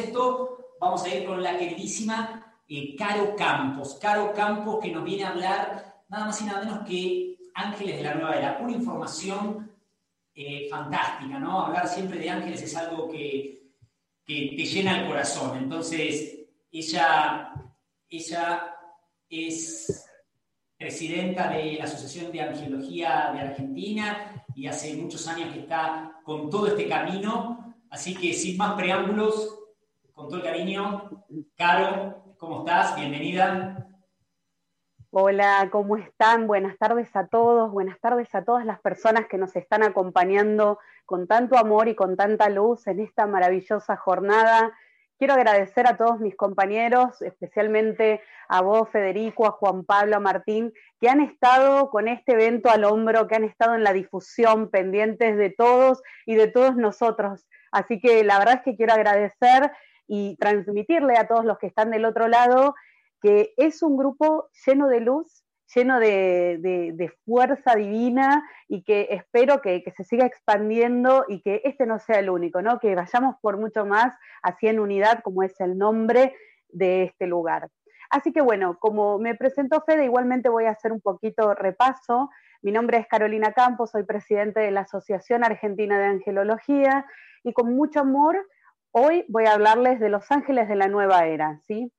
Esto, vamos a ir con la queridísima eh, Caro Campos. Caro Campos que nos viene a hablar nada más y nada menos que Ángeles de la Nueva Era. Una información eh, fantástica, ¿no? Hablar siempre de ángeles es algo que, que te llena el corazón. Entonces, ella, ella es presidenta de la Asociación de Angiología de Argentina y hace muchos años que está con todo este camino. Así que sin más preámbulos, con todo el cariño, Caro, ¿cómo estás? Bienvenida. Hola, ¿cómo están? Buenas tardes a todos, buenas tardes a todas las personas que nos están acompañando con tanto amor y con tanta luz en esta maravillosa jornada. Quiero agradecer a todos mis compañeros, especialmente a vos, Federico, a Juan Pablo, a Martín, que han estado con este evento al hombro, que han estado en la difusión, pendientes de todos y de todos nosotros. Así que la verdad es que quiero agradecer y transmitirle a todos los que están del otro lado que es un grupo lleno de luz, lleno de, de, fuerza divina y que espero que, que, se siga expandiendo y que este no sea el único, ¿no? que vayamos por mucho más así en unidad como es el nombre de este lugar. Así que bueno, como me presentó Fede, igualmente voy a hacer un poquito repaso. Mi nombre es Carolina Campos, soy presidente de la Asociación Argentina de Angelología y con mucho amor hoy voy a hablarles de los ángeles de la nueva era, ¿sí?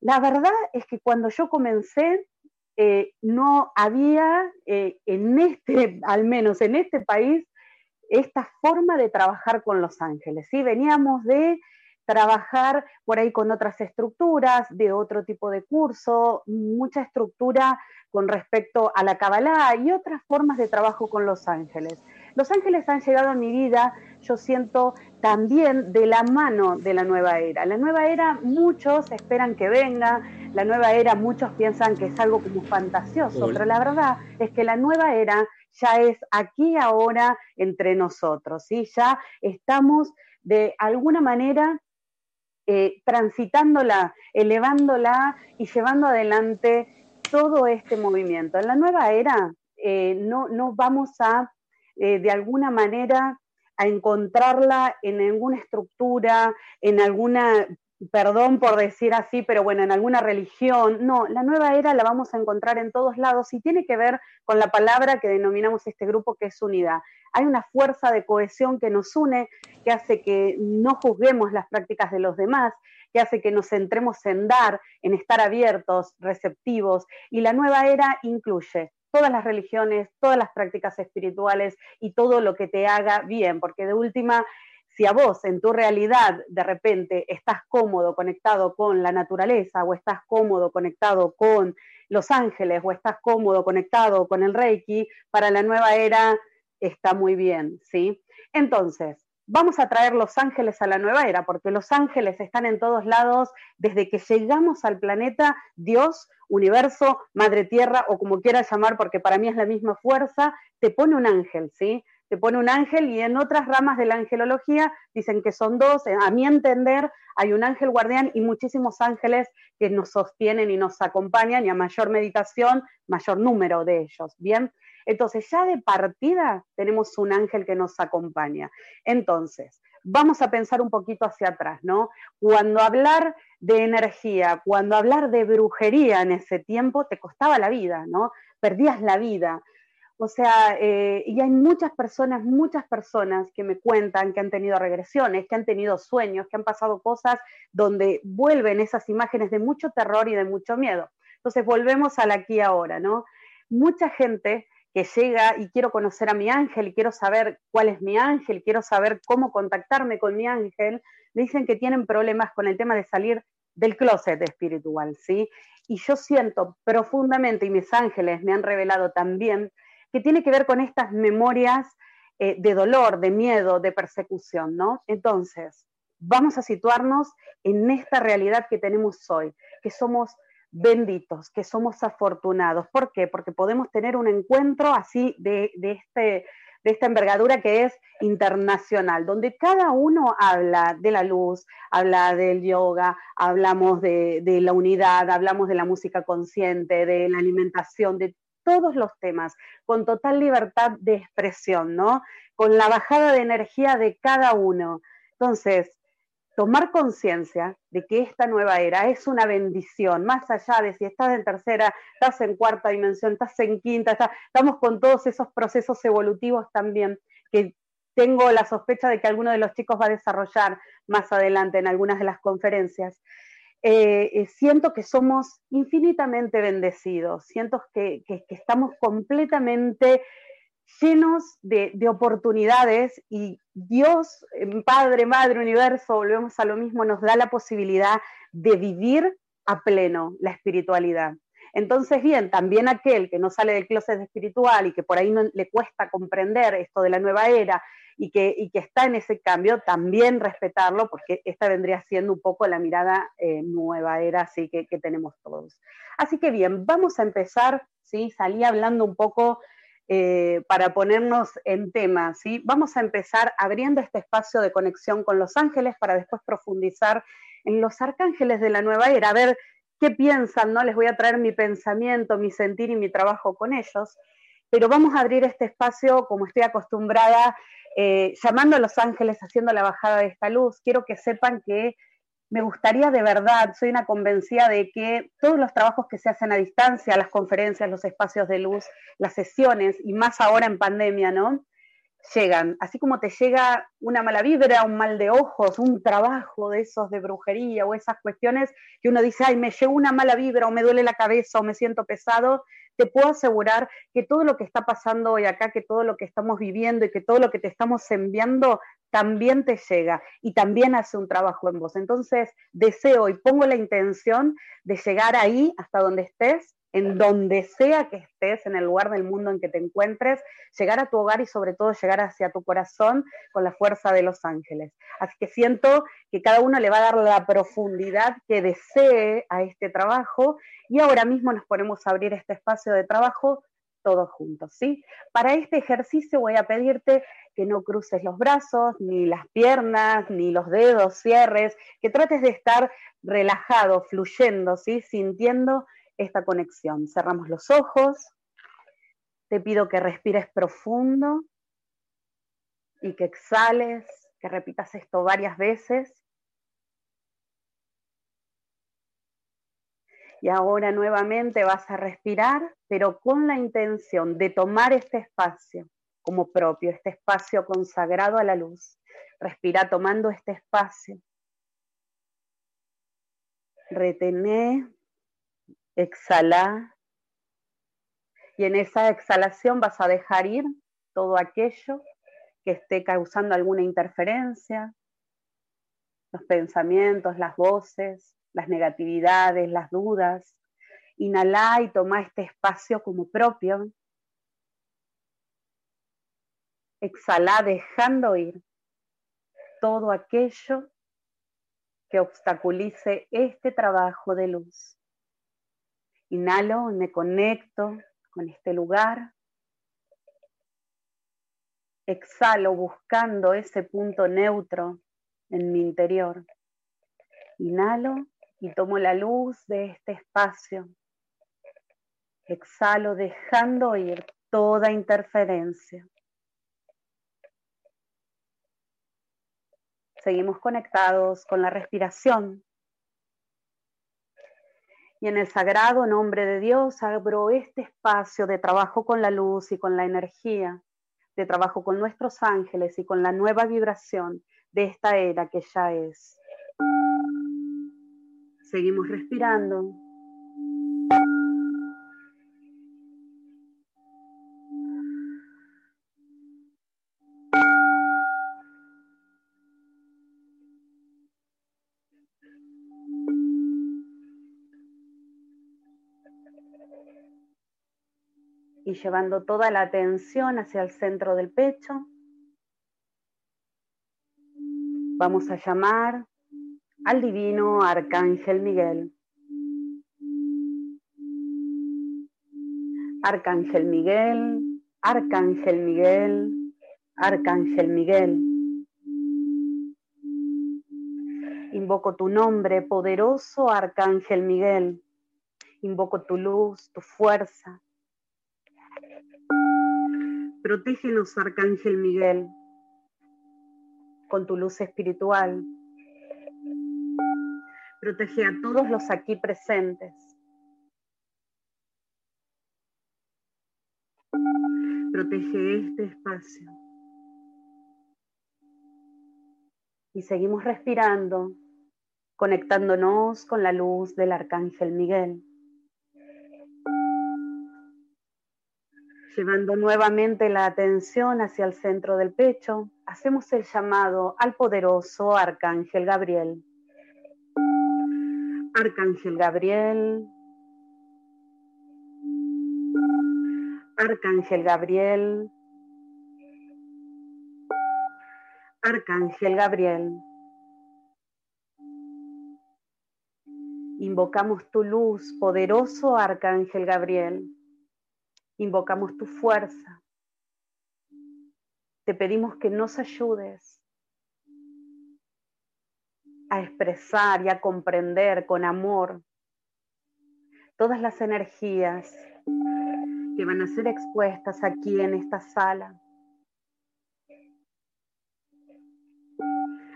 La verdad es que cuando yo comencé, eh, no había eh, en este, al menos en este país, esta forma de trabajar con los ángeles. ¿sí? Veníamos de trabajar por ahí con otras estructuras, de otro tipo de curso, mucha estructura con respecto a la Kabbalah y otras formas de trabajo con los ángeles. Los ángeles han llegado a mi vida, yo siento, también de la mano de la nueva era. La nueva era muchos esperan que venga, la nueva era muchos piensan que es algo como fantasioso, Hola. pero la verdad es que la nueva era ya es aquí ahora entre nosotros, ¿sí? Ya estamos de alguna manera eh, transitándola, elevándola y llevando adelante todo este movimiento. En la nueva era eh, no, no vamos a eh, de alguna manera a encontrarla en alguna estructura, en alguna, perdón por decir así, pero bueno, en alguna religión. No, la nueva era la vamos a encontrar en todos lados y tiene que ver con la palabra que denominamos este grupo, que es unidad. Hay una fuerza de cohesión que nos une, que hace que no juzguemos las prácticas de los demás, que hace que nos centremos en dar, en estar abiertos, receptivos. Y la nueva era incluye todas las religiones, todas las prácticas espirituales y todo lo que te haga bien, porque de última, si a vos en tu realidad de repente estás cómodo conectado con la naturaleza o estás cómodo conectado con los ángeles o estás cómodo conectado con el Reiki, para la nueva era está muy bien, ¿sí? Entonces, vamos a traer los ángeles a la nueva era, porque los ángeles están en todos lados desde que llegamos al planeta, Dios, universo, madre tierra, o como quieras llamar, porque para mí es la misma fuerza, te pone un ángel, ¿sí? Te pone un ángel y en otras ramas de la angelología dicen que son dos, a mi entender hay un ángel guardián y muchísimos ángeles que nos sostienen y nos acompañan y a mayor meditación, mayor número de ellos, ¿bien? Entonces, ya de partida tenemos un ángel que nos acompaña. Entonces, vamos a pensar un poquito hacia atrás, ¿no? Cuando hablar de energía, cuando hablar de brujería en ese tiempo, te costaba la vida, ¿no? Perdías la vida. O sea, eh, y hay muchas personas, muchas personas que me cuentan que han tenido regresiones, que han tenido sueños, que han pasado cosas donde vuelven esas imágenes de mucho terror y de mucho miedo. Entonces volvemos al aquí ahora, ¿no? Mucha gente que llega y quiero conocer a mi ángel quiero saber cuál es mi ángel, quiero saber cómo contactarme con mi ángel, me dicen que tienen problemas con el tema de salir del closet espiritual, ¿sí? Y yo siento profundamente, y mis ángeles me han revelado también, que tiene que ver con estas memorias eh, de dolor, de miedo, de persecución, ¿no? Entonces, vamos a situarnos en esta realidad que tenemos hoy, que somos benditos, que somos afortunados. ¿Por qué? Porque podemos tener un encuentro así de, este, de esta envergadura que es internacional, donde cada uno habla de la luz, habla del yoga, hablamos de, de, la unidad, hablamos de la música consciente, de la alimentación, de todos los temas, con total libertad de expresión, ¿no? Con la bajada de energía de cada uno. Entonces, tomar conciencia de que esta nueva era es una bendición, más allá de si estás en tercera, estás en cuarta dimensión, estás en quinta, estamos con todos esos procesos evolutivos también que tengo la sospecha de que alguno de los chicos va a desarrollar más adelante en algunas de las conferencias. Eh, eh, siento que somos infinitamente bendecidos, siento que, que estamos completamente llenos de, oportunidades y Dios, eh, Padre, Madre, Universo, volvemos a lo mismo, nos da la posibilidad de vivir a pleno la espiritualidad. Entonces, bien, también aquel que no sale del closet espiritual y que por ahí no le cuesta comprender esto de la nueva era y que, que está en ese cambio, también respetarlo, porque esta vendría siendo un poco la mirada eh, nueva era así que, que tenemos todos. Así que bien, vamos a empezar, ¿sí? Salí hablando un poco eh, para ponernos en tema. ¿sí? Vamos a empezar abriendo este espacio de conexión con los ángeles para después profundizar en los arcángeles de la nueva era, a ver qué piensan, ¿no? Les voy a traer mi pensamiento, mi sentir y mi trabajo con ellos. Pero vamos a abrir este espacio como estoy acostumbrada, eh, llamando a los ángeles, haciendo la bajada de esta luz. Quiero que sepan que me gustaría de verdad, soy una convencida de que todos los trabajos que se hacen a distancia, las conferencias, los espacios de luz, las sesiones, y más ahora en pandemia, ¿no? Llegan, así como te llega una mala vibra, un mal de ojos, un trabajo de esos de brujería o esas cuestiones que uno dice, ay, me llegó una mala vibra o me duele la cabeza o me siento pesado, te puedo asegurar que todo lo que está pasando hoy acá, que todo lo que estamos viviendo y que todo lo que te estamos enviando también te llega y también hace un trabajo en vos. Entonces, deseo y pongo la intención de llegar ahí hasta donde estés, en donde sea que estés, en el lugar del mundo en que te encuentres, llegar a tu hogar y sobre todo llegar hacia tu corazón con la fuerza de los ángeles. Así que siento que cada uno le va a dar la profundidad que desee a este trabajo y ahora mismo nos ponemos a abrir este espacio de trabajo todos juntos, ¿sí? Para este ejercicio voy a pedirte que no cruces los brazos, ni las piernas, ni los dedos, cierres, que trates de estar relajado, fluyendo, ¿sí? Sintiendo esta conexión. Cerramos los ojos. Te pido que respires profundo y que exhales, que repitas esto varias veces. Y ahora nuevamente vas a respirar, pero con la intención de tomar este espacio como propio, este espacio consagrado a la luz. Respira tomando este espacio. Retené, exhala. Y en esa exhalación vas a dejar ir todo aquello que esté causando alguna interferencia, los pensamientos, las voces, las negatividades, las dudas. Inhala y toma este espacio como propio. Exhala dejando ir todo aquello que obstaculice este trabajo de luz. Inhalo y me conecto con este lugar. Exhalo buscando ese punto neutro en mi interior. Inhalo y tomo la luz de este espacio. Exhalo dejando ir toda interferencia. Seguimos conectados con la respiración. Y en el sagrado nombre de Dios abro este espacio de trabajo con la luz y con la energía, de trabajo con nuestros ángeles y con la nueva vibración de esta era que ya es. Seguimos respirando. Llevando toda la atención hacia el centro del pecho, vamos a llamar al divino Arcángel Miguel. Arcángel Miguel, Arcángel Miguel, Arcángel Miguel. Invoco tu nombre, poderoso Arcángel Miguel. Invoco tu luz, tu fuerza, Protégenos, Arcángel Miguel, con tu luz espiritual. Protege a todos los aquí presentes. Protege este espacio. Y seguimos respirando, conectándonos con la luz del Arcángel Miguel. Llevando nuevamente la atención hacia el centro del pecho, hacemos el llamado al poderoso Arcángel Gabriel. Arcángel Gabriel. Arcángel Gabriel. Arcángel Gabriel. Invocamos tu luz, poderoso Arcángel Gabriel invocamos tu fuerza. Te pedimos que nos ayudes a expresar y a comprender con amor todas las energías que van a ser expuestas aquí en esta sala.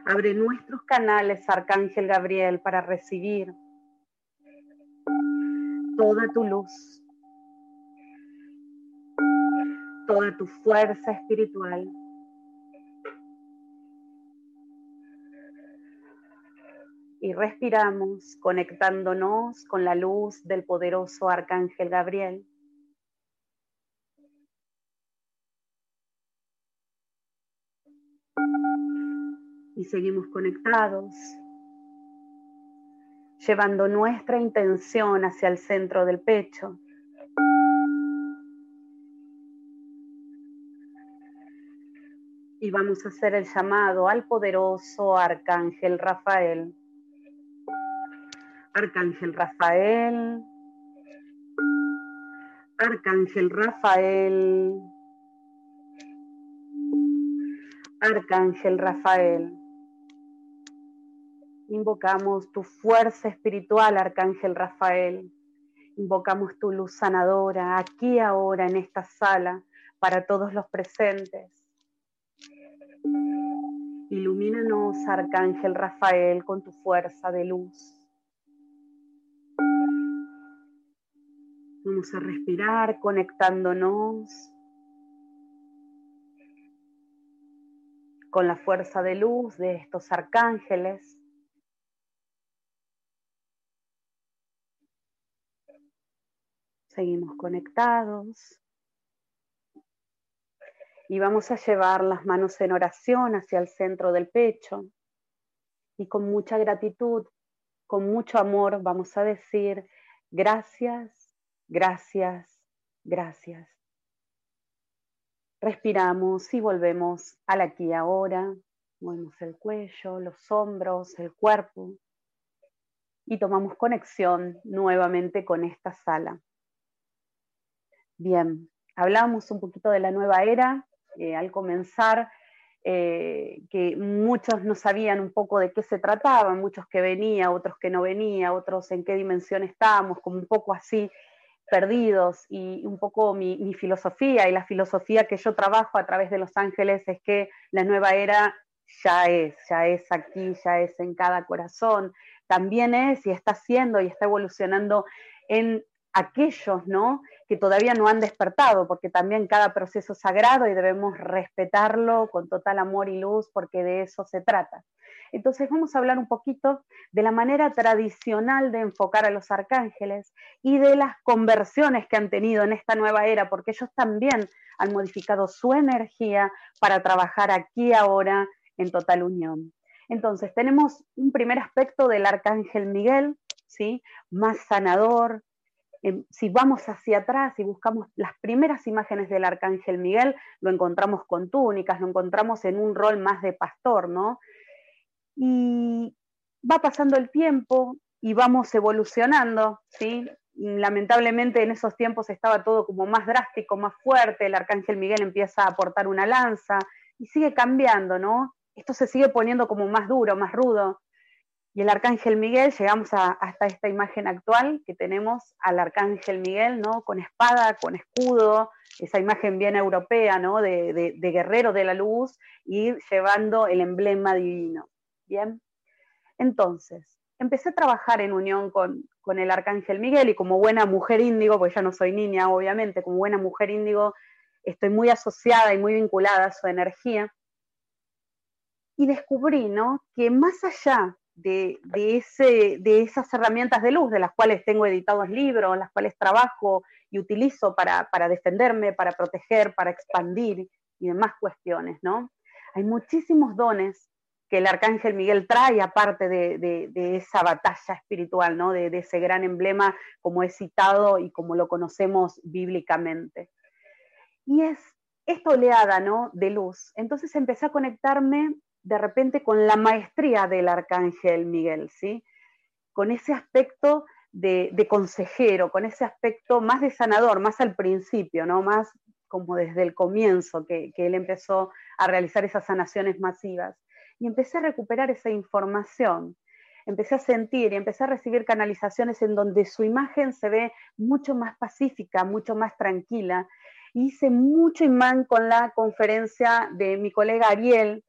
Abre nuestros canales, Arcángel Gabriel, para recibir toda tu luz toda tu fuerza espiritual. Y respiramos conectándonos con la luz del poderoso Arcángel Gabriel. Y seguimos conectados, llevando nuestra intención hacia el centro del pecho. Y vamos a hacer el llamado al poderoso Arcángel Rafael. Arcángel Rafael. Arcángel Rafael. Arcángel Rafael. Invocamos tu fuerza espiritual, Arcángel Rafael. Invocamos tu luz sanadora aquí ahora en esta sala para todos los presentes. Ilumínanos, Arcángel Rafael, con tu fuerza de luz. Vamos a respirar conectándonos con la fuerza de luz de estos arcángeles. Seguimos conectados y vamos a llevar las manos en oración hacia el centro del pecho y con mucha gratitud, con mucho amor vamos a decir gracias, gracias, gracias. Respiramos y volvemos al aquí y ahora. Movemos el cuello, los hombros, el cuerpo y tomamos conexión nuevamente con esta sala. Bien, hablamos un poquito de la nueva era eh, al comenzar, eh, que muchos no sabían un poco de qué se trataba, muchos que venía, otros que no venía, otros en qué dimensión estábamos, como un poco así perdidos. Y un poco mi, mi, filosofía y la filosofía que yo trabajo a través de Los Ángeles es que la nueva era ya es, ya es aquí, ya es en cada corazón, también es y está siendo y está evolucionando en aquellos, ¿no? que todavía no han despertado, porque también cada proceso es sagrado y debemos respetarlo con total amor y luz, porque de eso se trata. Entonces vamos a hablar un poquito de la manera tradicional de enfocar a los arcángeles y de las conversiones que han tenido en esta nueva era, porque ellos también han modificado su energía para trabajar aquí ahora en total unión. Entonces tenemos un primer aspecto del arcángel Miguel, ¿sí? Más sanador, Em, si vamos hacia atrás y buscamos las primeras imágenes del arcángel Miguel, lo encontramos con túnicas, lo encontramos en un rol más de pastor, ¿no? Y va pasando el tiempo y vamos evolucionando, ¿sí? Lamentablemente en esos tiempos estaba todo como más drástico, más fuerte, el arcángel Miguel empieza a aportar una lanza y sigue cambiando, ¿no? Esto se sigue poniendo como más duro, más rudo. Y el arcángel Miguel, llegamos hasta esta imagen actual que tenemos al arcángel Miguel, ¿no? Con espada, con escudo, esa imagen bien europea, ¿no? De, guerrero de la luz y llevando el emblema divino. Bien. Entonces, empecé a trabajar en unión con, con el arcángel Miguel y como buena mujer índigo, porque ya no soy niña, obviamente, como buena mujer índigo, estoy muy asociada y muy vinculada a su energía. Y descubrí, ¿no? Que más allá de, ese, de esas herramientas de luz, de las cuales tengo editados libros, las cuales trabajo y utilizo para, defenderme, para proteger, para expandir y demás cuestiones, ¿no? Hay muchísimos dones que el arcángel Miguel trae, aparte de, esa batalla espiritual, ¿no? De, de, ese gran emblema, como he citado y como lo conocemos bíblicamente. Y es esta oleada ¿no? de luz. Entonces empecé a conectarme de repente con la maestría del arcángel Miguel, ¿sí? Con ese aspecto de, consejero, con ese aspecto más de sanador, más al principio, ¿no? Más como desde el comienzo que, él empezó a realizar esas sanaciones masivas. Y empecé a recuperar esa información, empecé a sentir y empecé a recibir canalizaciones en donde su imagen se ve mucho más pacífica, mucho más tranquila. hice mucho imán con la conferencia de mi colega Ariel,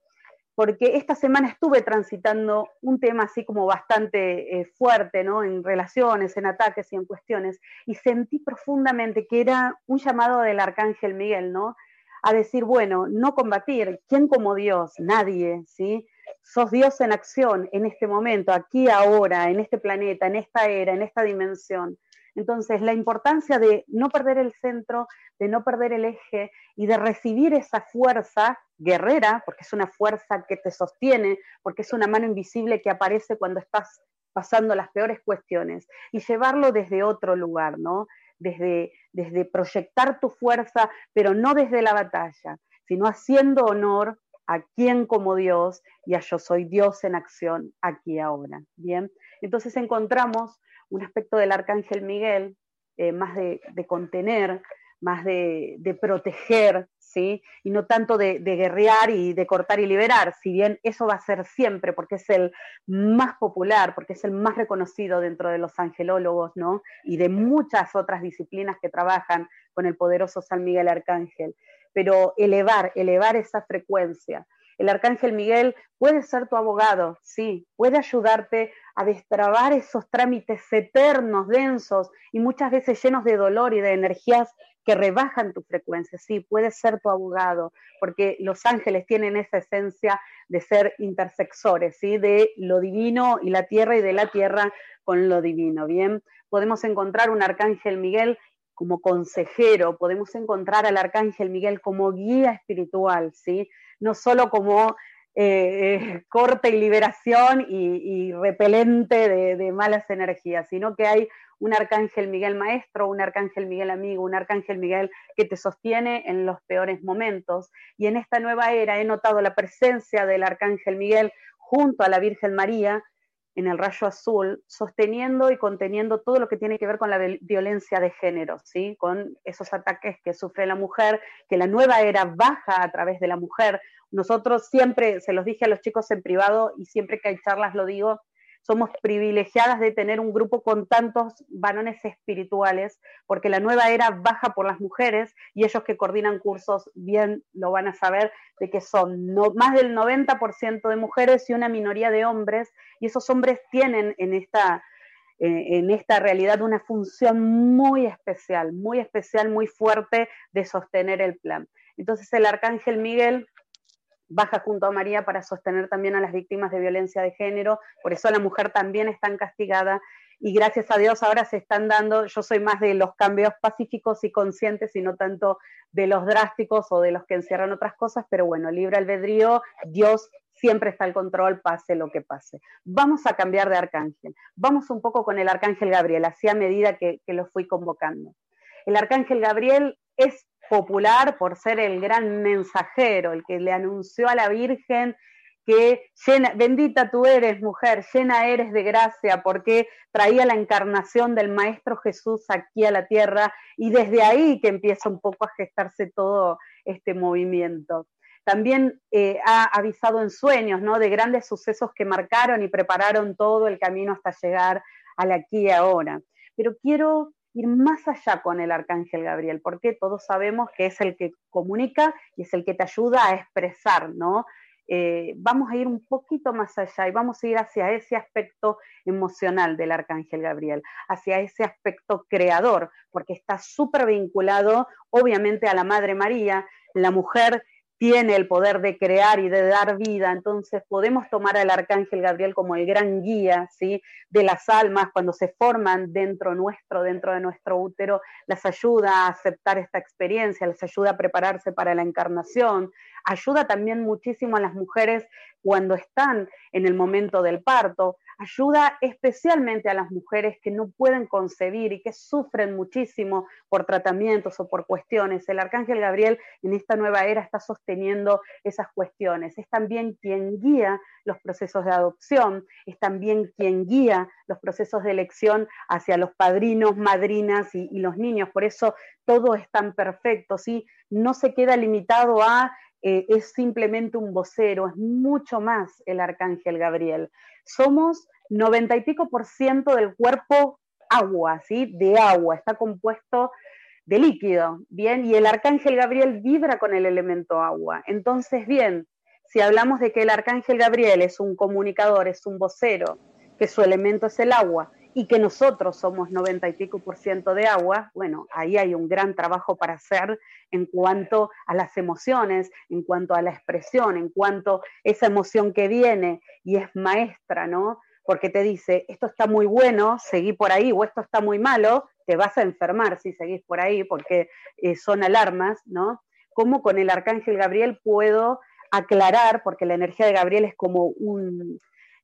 porque esta semana estuve transitando un tema así como bastante eh, fuerte, ¿no? En relaciones, en ataques y en cuestiones, y sentí profundamente que era un llamado del arcángel Miguel, ¿no? A decir, bueno, no combatir, ¿quién como Dios? Nadie, ¿sí? Sos Dios en acción en este momento, aquí, ahora, en este planeta, en esta era, en esta dimensión. Entonces, la importancia de no perder el centro, de no perder el eje y de recibir esa fuerza guerrera, porque es una fuerza que te sostiene, porque es una mano invisible que aparece cuando estás pasando las peores cuestiones, y llevarlo desde otro lugar, ¿no? Desde, desde proyectar tu fuerza, pero no desde la batalla, sino haciendo honor a quien como Dios y a yo soy Dios en acción aquí ahora. Bien, entonces encontramos un aspecto del arcángel Miguel eh, más de, contener, más de, proteger, ¿sí? Y no tanto de, guerrear y de cortar y liberar, si bien eso va a ser siempre, porque es el más popular, porque es el más reconocido dentro de los angelólogos, ¿no? Y de muchas otras disciplinas que trabajan con el poderoso San Miguel Arcángel. Pero elevar, elevar esa frecuencia, el arcángel Miguel puede ser tu abogado, sí, puede ayudarte a destrabar esos trámites eternos, densos y muchas veces llenos de dolor y de energías que rebajan tu frecuencia, sí, puede ser tu abogado, porque los ángeles tienen esa esencia de ser intersexores, ¿sí? de lo divino y la tierra y de la tierra con lo divino, ¿bien? Podemos encontrar un arcángel Miguel como consejero, podemos encontrar al arcángel Miguel como guía espiritual, ¿sí? no solo como eh, eh, corte y liberación y, repelente de, malas energías, sino que hay un arcángel Miguel maestro, un arcángel Miguel amigo, un arcángel Miguel que te sostiene en los peores momentos. Y en esta nueva era he notado la presencia del arcángel Miguel junto a la Virgen María en el rayo azul, sosteniendo y conteniendo todo lo que tiene que ver con la violencia de género, ¿sí? con esos ataques que sufre la mujer, que la nueva era baja a través de la mujer. Nosotros siempre, se los dije a los chicos en privado y siempre que hay charlas lo digo, somos privilegiadas de tener un grupo con tantos varones espirituales, porque la nueva era baja por las mujeres y ellos que coordinan cursos bien lo van a saber de que son más del 90% de mujeres y una minoría de hombres, y esos hombres tienen en esta, eh, en esta realidad una función muy especial, muy especial, muy fuerte de sostener el plan. Entonces el arcángel Miguel baja junto a María para sostener también a las víctimas de violencia de género, por eso la mujer también está castigada y gracias a Dios ahora se están dando, yo soy más de los cambios pacíficos y conscientes y no tanto de los drásticos o de los que encierran otras cosas, pero bueno, libre albedrío, Dios siempre está el control, pase lo que pase. Vamos a cambiar de arcángel. Vamos un poco con el arcángel Gabriel, así a medida que, que lo fui convocando. El arcángel Gabriel es popular por ser el gran mensajero, el que le anunció a la Virgen que bendita tú eres, mujer, llena eres de gracia, porque traía la encarnación del Maestro Jesús aquí a la tierra, y desde ahí que empieza un poco a gestarse todo este movimiento. También eh, ha avisado en sueños, ¿no? De grandes sucesos que marcaron y prepararon todo el camino hasta llegar al aquí y ahora. Pero quiero ir más allá con el arcángel Gabriel, porque todos sabemos que es el que comunica y es el que te ayuda a expresar, ¿no? Eh, vamos a ir un poquito más allá y vamos a ir hacia ese aspecto emocional del arcángel Gabriel, hacia ese aspecto creador, porque está súper vinculado obviamente a la Madre María, la mujer tiene el poder de crear y de dar vida, entonces podemos tomar al arcángel Gabriel como el gran guía, ¿sí? De las almas cuando se forman dentro nuestro, dentro de nuestro útero, las ayuda a aceptar esta experiencia, les ayuda a prepararse para la encarnación, ayuda también muchísimo a las mujeres cuando están en el momento del parto, ayuda especialmente a las mujeres que no pueden concebir y que sufren muchísimo por tratamientos o por cuestiones. El arcángel Gabriel en esta nueva era está sosteniendo esas cuestiones. Es también quien guía los procesos de adopción, es también quien guía los procesos de elección hacia los padrinos, madrinas y, los niños. Por eso todo es tan perfecto, ¿sí? No se queda limitado a eh, es simplemente un vocero, es mucho más el arcángel Gabriel. Somos noventa y pico por ciento del cuerpo agua, ¿sí? De agua, está compuesto de líquido, ¿bien? Y el arcángel Gabriel vibra con el elemento agua. Entonces, bien, si hablamos de que el arcángel Gabriel es un comunicador, es un vocero, que su elemento es el agua, y que nosotros somos 90 y pico por ciento de agua, bueno, ahí hay un gran trabajo para hacer en cuanto a las emociones, en cuanto a la expresión, en cuanto a esa emoción que viene y es maestra, ¿no? Porque te dice, esto está muy bueno, seguí por ahí, o esto está muy malo, te vas a enfermar si seguís por ahí, porque eh, son alarmas, ¿no? ¿Cómo con el arcángel Gabriel puedo aclarar, porque la energía de Gabriel es como un,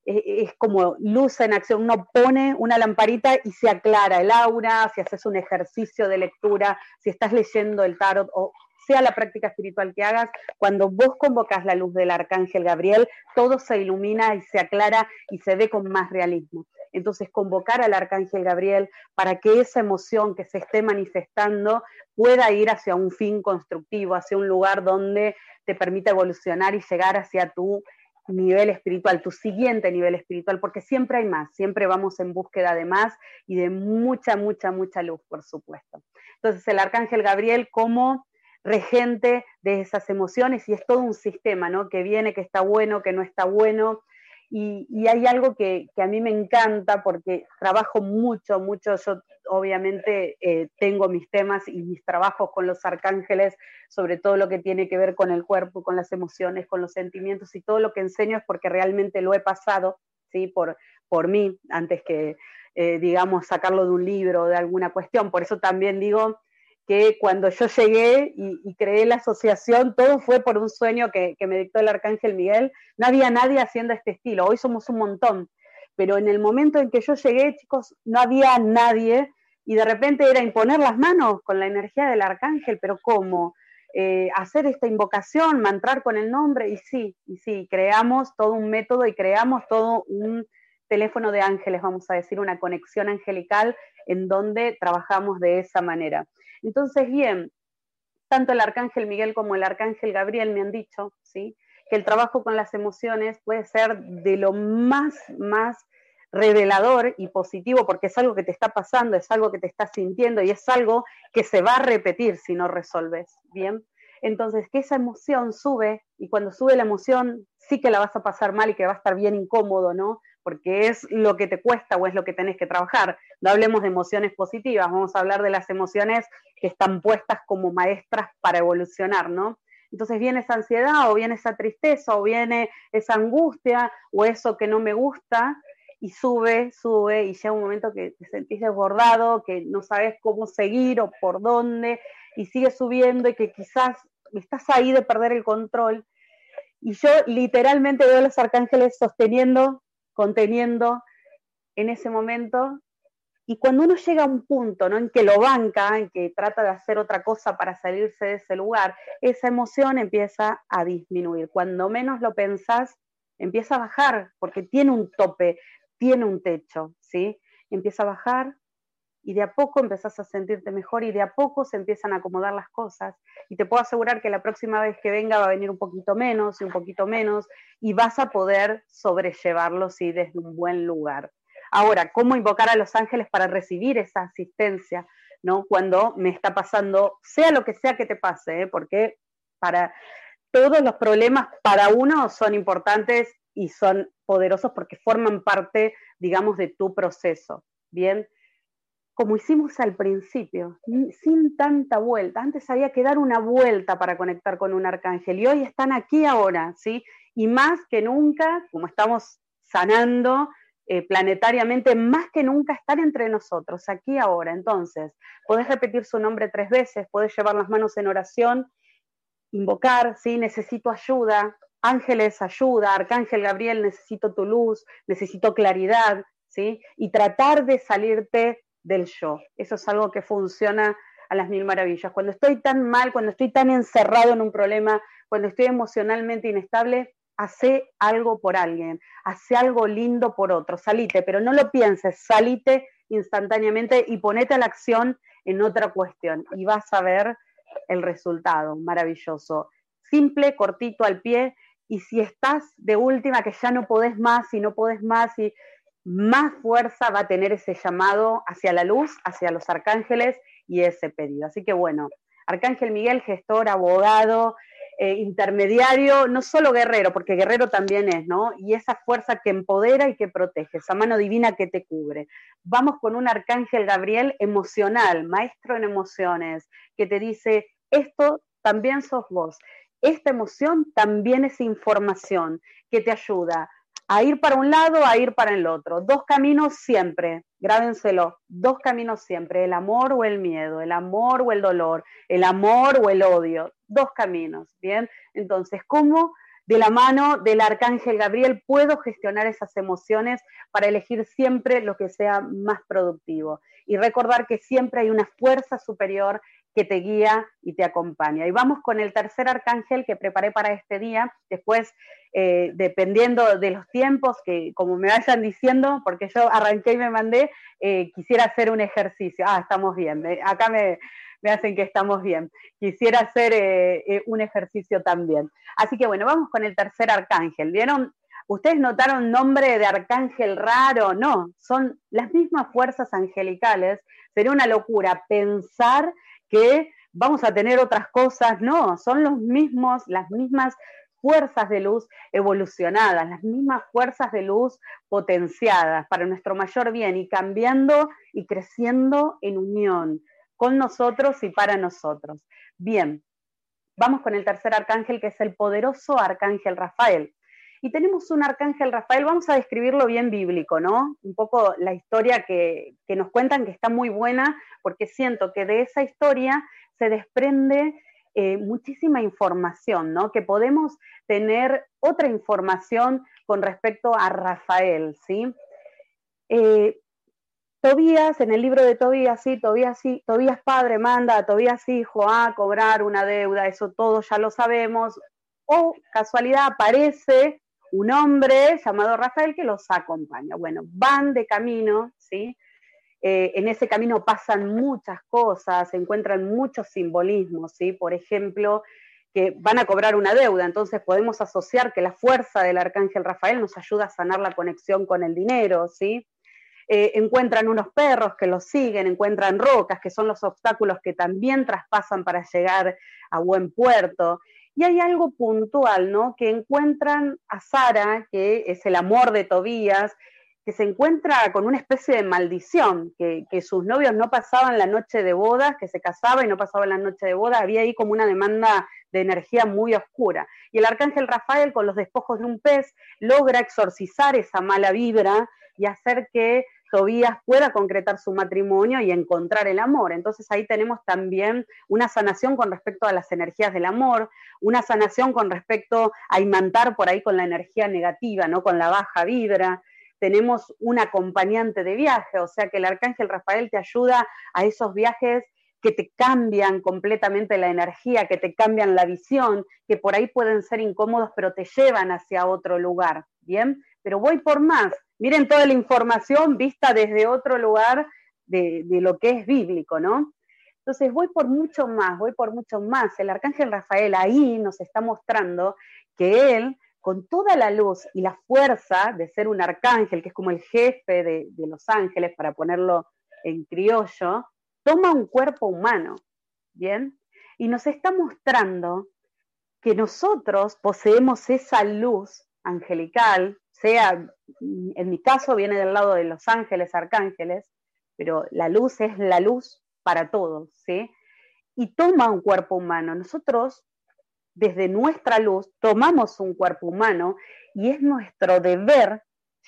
es como luz en acción, uno pone una lamparita y se aclara el aura, si haces un ejercicio de lectura, si estás leyendo el tarot o sea la práctica espiritual que hagas, cuando vos convocas la luz del arcángel Gabriel, todo se ilumina y se aclara y se ve con más realismo. Entonces, convocar al arcángel Gabriel para que esa emoción que se esté manifestando pueda ir hacia un fin constructivo, hacia un lugar donde te permita evolucionar y llegar hacia tu nivel espiritual, tu siguiente nivel espiritual, porque siempre hay más, siempre vamos en búsqueda de más y de mucha, mucha, mucha luz, por supuesto. Entonces, el arcángel Gabriel como regente de esas emociones y es todo un sistema, ¿no? Que viene, que está bueno, que no está bueno, y, hay algo que, a mí me encanta porque trabajo mucho, mucho, yo obviamente eh, tengo mis temas y mis trabajos con los arcángeles, sobre todo lo que tiene que ver con el cuerpo, con las emociones, con los sentimientos y todo lo que enseño es porque realmente lo he pasado, ¿sí? Por, por mí, antes que, eh, digamos, sacarlo de un libro o de alguna cuestión. Por eso también digo, que cuando yo llegué y, creé la asociación, todo fue por un sueño que, me dictó el Arcángel Miguel. No había nadie haciendo este estilo, hoy somos un montón, pero en el momento en que yo llegué, chicos, no había nadie y de repente era imponer las manos con la energía del Arcángel, pero ¿cómo? Eh, hacer esta invocación, mantrar con el nombre, y sí, y sí, creamos todo un método y creamos todo un teléfono de ángeles, vamos a decir, una conexión angelical en donde trabajamos de esa manera. Entonces, bien, tanto el arcángel Miguel como el arcángel Gabriel me han dicho, ¿sí? Que el trabajo con las emociones puede ser de lo más, más revelador y positivo porque es algo que te está pasando, es algo que te estás sintiendo y es algo que se va a repetir si no resolves, ¿bien? Entonces, que esa emoción sube y cuando sube la emoción sí que la vas a pasar mal y que va a estar bien incómodo, ¿no? porque es lo que te cuesta o es lo que tenés que trabajar. No hablemos de emociones positivas, vamos a hablar de las emociones que están puestas como maestras para evolucionar, ¿no? Entonces viene esa ansiedad o viene esa tristeza o viene esa angustia o eso que no me gusta y sube, sube y llega un momento que te sentís desbordado, que no sabes cómo seguir o por dónde y sigue subiendo y que quizás estás ahí de perder el control Y yo literalmente veo a los arcángeles sosteniendo, conteniendo en ese momento. Y cuando uno llega a un punto ¿no? en que lo banca, en que trata de hacer otra cosa para salirse de ese lugar, esa emoción empieza a disminuir. Cuando menos lo pensás, empieza a bajar, porque tiene un tope, tiene un techo, ¿sí? Empieza a bajar, y de a poco empezás a sentirte mejor y de a poco se empiezan a acomodar las cosas. Y te puedo asegurar que la próxima vez que venga va a venir un poquito menos y un poquito menos y vas a poder sobrellevarlo sí, desde un buen lugar. Ahora, ¿cómo invocar a los ángeles para recibir esa asistencia? ¿no? Cuando me está pasando, sea lo que sea que te pase, ¿eh? porque para todos los problemas para uno son importantes y son poderosos porque forman parte, digamos, de tu proceso. Bien, como hicimos al principio, sin tanta vuelta. Antes había que dar una vuelta para conectar con un arcángel y hoy están aquí ahora, ¿sí? Y más que nunca, como estamos sanando eh, planetariamente, más que nunca están entre nosotros, aquí ahora. Entonces, podés repetir su nombre tres veces, podés llevar las manos en oración, invocar, ¿sí? Necesito ayuda, ángeles, ayuda, Arcángel Gabriel, necesito tu luz, necesito claridad, ¿sí? Y tratar de salirte del yo. Eso es algo que funciona a las mil maravillas. Cuando estoy tan mal, cuando estoy tan encerrado en un problema, cuando estoy emocionalmente inestable, hace algo por alguien, hace algo lindo por otro, salite, pero no lo pienses, salite instantáneamente y ponete a la acción en otra cuestión y vas a ver el resultado maravilloso. Simple, cortito al pie, y si estás de última que ya no podés más y no podés más y más fuerza va a tener ese llamado hacia la luz, hacia los arcángeles y ese pedido. Así que bueno, Arcángel Miguel, gestor, abogado, eh, intermediario, no solo guerrero, porque guerrero también es, ¿no? Y esa fuerza que empodera y que protege, esa mano divina que te cubre. Vamos con un Arcángel Gabriel emocional, maestro en emociones, que te dice, esto también sos vos. Esta emoción también es información que te ayuda a ir para un lado, a ir para el otro. Dos caminos siempre, grábenselo, dos caminos siempre, el amor o el miedo, el amor o el dolor, el amor o el odio, dos caminos, ¿bien? Entonces, ¿cómo de la mano del arcángel Gabriel puedo gestionar esas emociones para elegir siempre lo que sea más productivo? Y recordar que siempre hay una fuerza superior que te guía y te acompaña. Y vamos con el tercer arcángel que preparé para este día. Después, eh, dependiendo de los tiempos, que como me vayan diciendo, porque yo arranqué y me mandé, eh, quisiera hacer un ejercicio. Ah, estamos bien. acá me, hacen que estamos bien. Quisiera hacer eh, un ejercicio también. Así que bueno, vamos con el tercer arcángel. ¿Vieron? ¿Ustedes notaron nombre de arcángel raro? No, son las mismas fuerzas angelicales. Sería una locura pensar que vamos a tener otras cosas, no, son los mismos, las mismas fuerzas de luz evolucionadas, las mismas fuerzas de luz potenciadas para nuestro mayor bien y cambiando y creciendo en unión con nosotros y para nosotros. Bien, vamos con el tercer arcángel que es el poderoso arcángel Rafael. Y tenemos un arcángel Rafael, vamos a describirlo bien bíblico, ¿no? Un poco la historia que, nos cuentan que está muy buena, porque siento que de esa historia se desprende eh, muchísima información, ¿no? Que podemos tener otra información con respecto a Rafael, ¿sí? Eh, Tobías, en el libro de Tobías, sí, Tobías, sí, Tobías padre manda a Tobías hijo a cobrar una deuda, eso todo ya lo sabemos, o casualidad aparece un hombre llamado Rafael que los acompaña. Bueno, van de camino, ¿sí? Eh, en ese camino pasan muchas cosas, se encuentran muchos simbolismos, ¿sí? Por ejemplo, que van a cobrar una deuda, entonces podemos asociar que la fuerza del arcángel Rafael nos ayuda a sanar la conexión con el dinero, ¿sí? Eh, encuentran unos perros que los siguen, encuentran rocas, que son los obstáculos que también traspasan para llegar a buen puerto. Y hay algo puntual, ¿no? Que encuentran a Sara, que es el amor de Tobías, que se encuentra con una especie de maldición, que, sus novios no pasaban la noche de bodas, que se casaba y no pasaban la noche de boda, había ahí como una demanda de energía muy oscura. Y el arcángel Rafael, con los despojos de un pez, logra exorcizar esa mala vibra y hacer que Tobías pueda concretar su matrimonio y encontrar el amor. Entonces ahí tenemos también una sanación con respecto a las energías del amor, una sanación con respecto a imantar por ahí con la energía negativa, ¿no? Con la baja vibra. Tenemos un acompañante de viaje, o sea que el arcángel Rafael te ayuda a esos viajes que te cambian completamente la energía, que te cambian la visión, que por ahí pueden ser incómodos, pero te llevan hacia otro lugar, ¿bien? Pero voy por más. Miren toda la información vista desde otro lugar de, lo que es bíblico, ¿no? Entonces voy por mucho más, voy por mucho más. El arcángel Rafael ahí nos está mostrando que él, con toda la luz y la fuerza de ser un arcángel, que es como el jefe de, los ángeles, para ponerlo en criollo, toma un cuerpo humano, ¿bien? Y nos está mostrando que nosotros poseemos esa luz angelical, sea, en mi caso viene del lado de los ángeles, arcángeles, pero la luz es la luz para todos, ¿sí? Y toma un cuerpo humano. Nosotros, desde nuestra luz, tomamos un cuerpo humano y es nuestro deber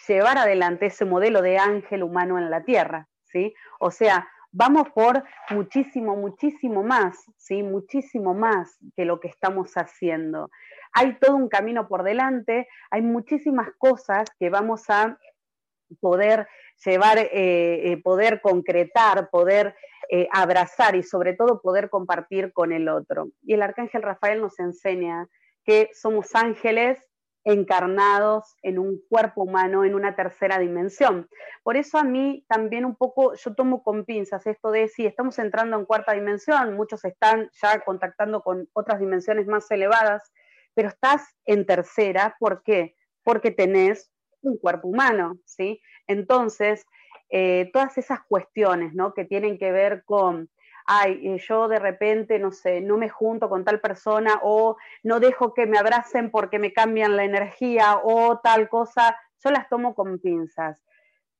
llevar adelante ese modelo de ángel humano en la tierra, ¿sí? O sea, vamos por muchísimo, muchísimo más, ¿sí? Muchísimo más que lo que estamos haciendo. Hay todo un camino por delante, hay muchísimas cosas que vamos a poder llevar, eh, eh, poder concretar, poder eh, abrazar y sobre todo poder compartir con el otro. Y el arcángel Rafael nos enseña que somos ángeles encarnados en un cuerpo humano en una tercera dimensión. Por eso a mí también un poco, yo tomo con pinzas esto de si estamos entrando en cuarta dimensión, muchos están ya contactando con otras dimensiones más elevadas, pero estás en tercera, ¿por qué? Porque tenés un cuerpo humano, ¿sí? Entonces, eh, todas esas cuestiones, ¿no? Que tienen que ver con ay, eh, yo de repente, no sé, no me junto con tal persona o no dejo que me abracen porque me cambian la energía o tal cosa, yo las tomo con pinzas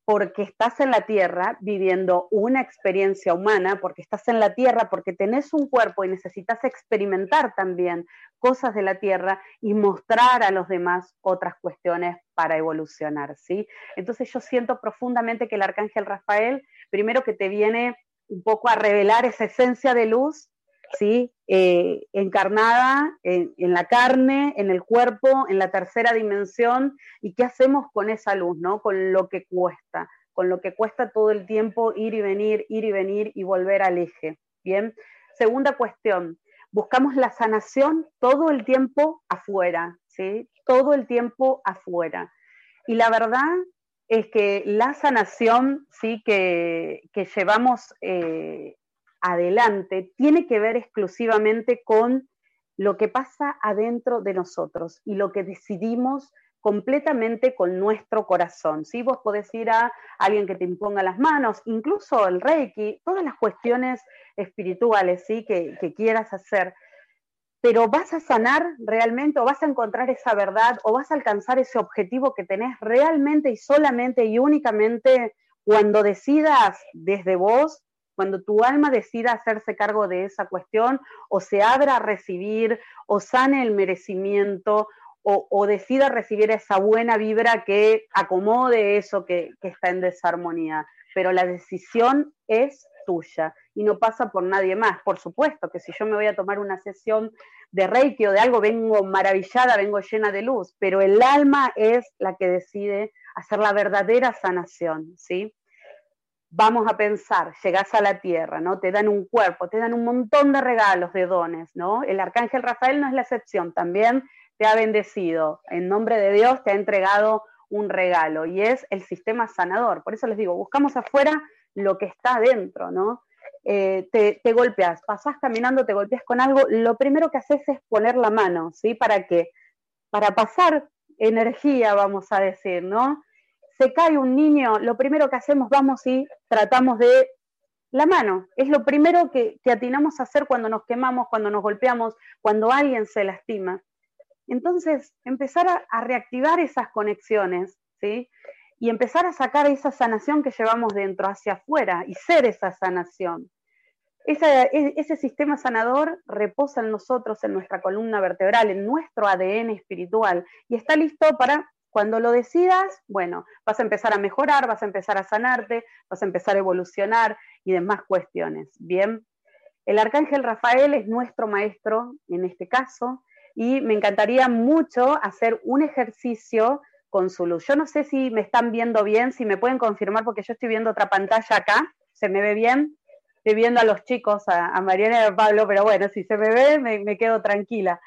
porque estás en la tierra viviendo una experiencia humana, porque estás en la tierra, porque tenés un cuerpo y necesitas experimentar también cosas de la tierra y mostrar a los demás otras cuestiones para evolucionar, ¿sí? Entonces yo siento profundamente que el arcángel Rafael, primero que te viene un poco a revelar esa esencia de luz, ¿sí? Eh, encarnada en, la carne, en el cuerpo, en la tercera dimensión, y qué hacemos con esa luz, ¿no? Con lo que cuesta, con lo que cuesta todo el tiempo ir y venir, ir y venir y volver al eje, ¿bien? Segunda cuestión, buscamos la sanación todo el tiempo afuera, ¿sí? Todo el tiempo afuera. Y la verdad es que la sanación sí que, llevamos eh, adelante tiene que ver exclusivamente con lo que pasa adentro de nosotros y lo que decidimos completamente con nuestro corazón. ¿sí? Vos podés ir a alguien que te imponga las manos, incluso el Reiki, todas las cuestiones espirituales ¿sí? que, que quieras hacer pero vas a sanar realmente o vas a encontrar esa verdad o vas a alcanzar ese objetivo que tenés realmente y solamente y únicamente cuando decidas desde vos, cuando tu alma decida hacerse cargo de esa cuestión o se abra a recibir o sane el merecimiento o, decida recibir esa buena vibra que acomode eso que, que está en desarmonía. Pero la decisión es tuya y no pasa por nadie más. Por supuesto que si yo me voy a tomar una sesión de Reiki o de algo, vengo maravillada, vengo llena de luz, pero el alma es la que decide hacer la verdadera sanación, ¿sí? Vamos a pensar, llegás a la tierra, ¿no? Te dan un cuerpo, te dan un montón de regalos, de dones, ¿no? El arcángel Rafael no es la excepción, también te ha bendecido, en nombre de Dios te ha entregado un regalo y es el sistema sanador. Por eso les digo, buscamos afuera lo que está adentro, ¿no? Eh, te, golpeas, pasás caminando, te golpeas con algo, lo primero que haces es poner la mano, ¿sí? ¿Para qué? Para pasar energía, vamos a decir, ¿no? Se cae un niño, lo primero que hacemos, vamos y tratamos de la mano. Es lo primero que, atinamos a hacer cuando nos quemamos, cuando nos golpeamos, cuando alguien se lastima. Entonces, empezar a, a reactivar esas conexiones, ¿sí? y empezar a sacar esa sanación que llevamos dentro hacia afuera y ser esa sanación. E, ese, sistema sanador reposa en nosotros, en nuestra columna vertebral, en nuestro ADN espiritual y está listo para Cuando lo decidas, bueno, vas a empezar a mejorar, vas a empezar a sanarte, vas a empezar a evolucionar y demás cuestiones. Bien, el arcángel Rafael es nuestro maestro en este caso y me encantaría mucho hacer un ejercicio con su luz. Yo no sé si me están viendo bien, si me pueden confirmar, porque yo estoy viendo otra pantalla acá. ¿Se me ve bien? Viendo a los chicos, a, Mariana y a Pablo, pero bueno, si se me ve, me quedo tranquila.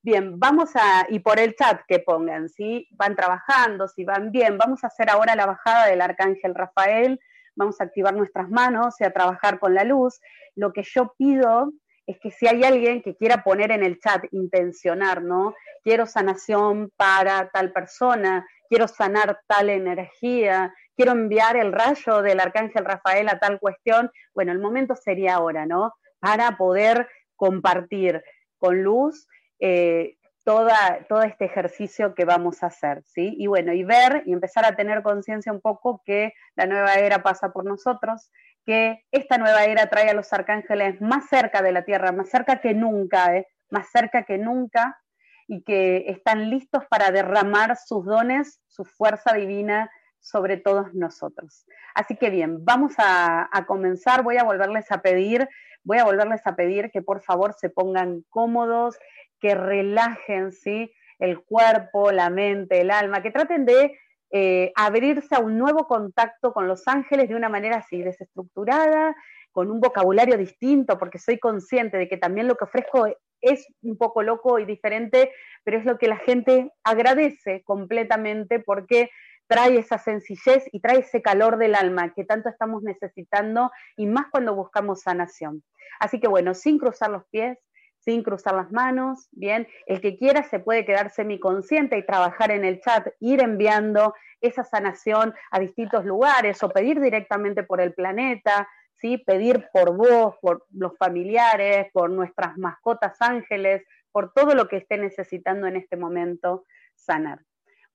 Bien, vamos a, y por el chat que pongan, si van trabajando, si van bien, vamos a hacer ahora la bajada del arcángel Rafael, vamos a activar nuestras manos y a trabajar con la luz. Lo que yo pido es que si hay alguien que quiera poner en el chat, intencionar, ¿no? Quiero sanación para tal persona, quiero sanar tal energía, quiero enviar el rayo del arcángel Rafael a tal cuestión, bueno, el momento sería ahora, ¿no? Para poder compartir con luz eh, toda, todo este ejercicio que vamos a hacer, ¿sí? Y bueno, y ver y empezar a tener conciencia un poco que la nueva era pasa por nosotros, que esta nueva era trae a los arcángeles más cerca de la tierra, más cerca que nunca, ¿eh? más cerca que nunca, y que están listos para derramar sus dones, su fuerza divina sobre todos nosotros. Así que bien, vamos a, comenzar. Voy a volverles a pedir, voy a volverles a pedir que por favor se pongan cómodos, que relajen ¿sí? el cuerpo, la mente, el alma, que traten de eh, abrirse a un nuevo contacto con los ángeles de una manera así, desestructurada, con un vocabulario distinto, porque soy consciente de que también lo que ofrezco es un poco loco y diferente, pero es lo que la gente agradece completamente porque trae esa sencillez y trae ese calor del alma que tanto estamos necesitando y más cuando buscamos sanación. Así que bueno, sin cruzar los pies, sin cruzar las manos, bien, el que quiera se puede quedar semiconsciente y trabajar en el chat, ir enviando esa sanación a distintos lugares o pedir directamente por el planeta, ¿sí? pedir por vos, por los familiares, por nuestras mascotas ángeles, por todo lo que esté necesitando en este momento sanar.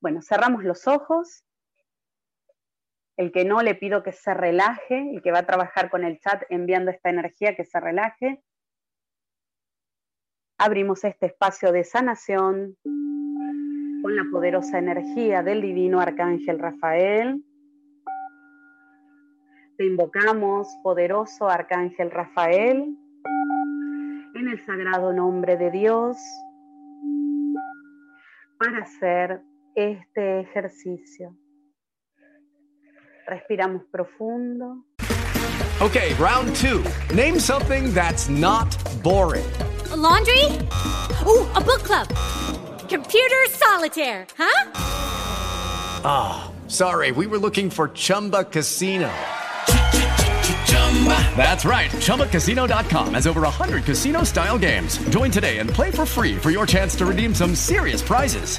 Bueno, cerramos los ojos. El que no le pido que se relaje, el que va a trabajar con el chat enviando esta energía, que se relaje abrimos este espacio de sanación con la poderosa energía del divino arcángel Rafael. Te invocamos, poderoso arcángel Rafael, en el sagrado nombre de Dios, para hacer este ejercicio. Respiramos profundo. Okay, round two. Name something that's not boring. laundry? Ooh, a book club. Computer solitaire, huh? Ah, oh, sorry, we were looking for Chumba Casino. That's right. ChumbaCasino.com has over 100 casino style games. Join today and play for free for your chance to redeem some serious prizes.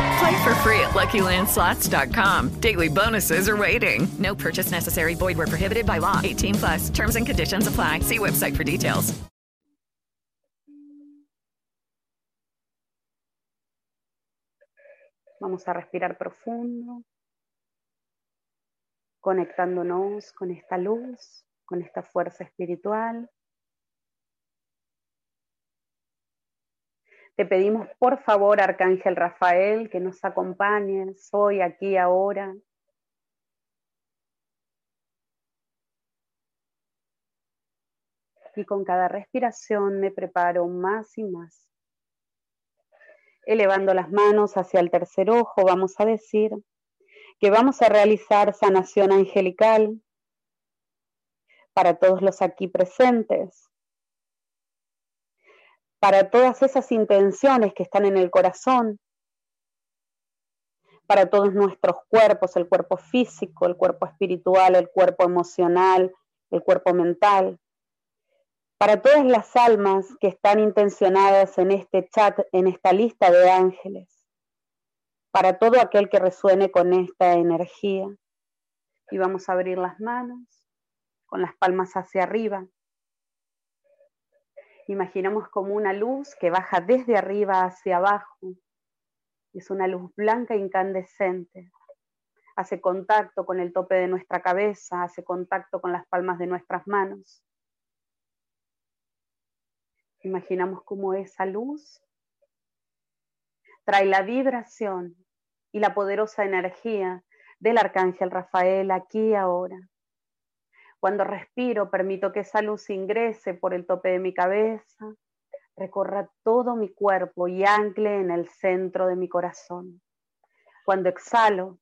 Play for free at LuckyLandSlots.com. Daily bonuses are waiting. No purchase necessary. Void were prohibited by law. 18 plus. Terms and conditions apply. See website for details. Vamos a respirar profundo, conectándonos con esta luz, con esta fuerza espiritual. Te pedimos, por favor, Arcángel Rafael, que nos acompañes hoy, aquí, ahora. Y con cada respiración me preparo más y más. Elevando las manos hacia el tercer ojo, vamos a decir que vamos a realizar sanación angelical para todos los aquí presentes, para todas esas intenciones que están en el corazón, para todos nuestros cuerpos, el cuerpo físico, el cuerpo espiritual, el cuerpo emocional, el cuerpo mental, para todas las almas que están intencionadas en este chat, en esta lista de ángeles, para todo aquel que resuene con esta energía, Y vamos a abrir las manos con las palmas hacia arriba. Imaginamos como una luz que baja desde arriba hacia abajo. Es una luz blanca incandescente. Hace contacto con el tope de nuestra cabeza, hace contacto con las palmas de nuestras manos. Imaginamos como esa luz trae la vibración y la poderosa energía del arcángel Rafael aquí y ahora. Cuando respiro, permito que esa luz ingrese por el tope de mi cabeza, recorra todo mi cuerpo y ancle en el centro de mi corazón. Cuando exhalo,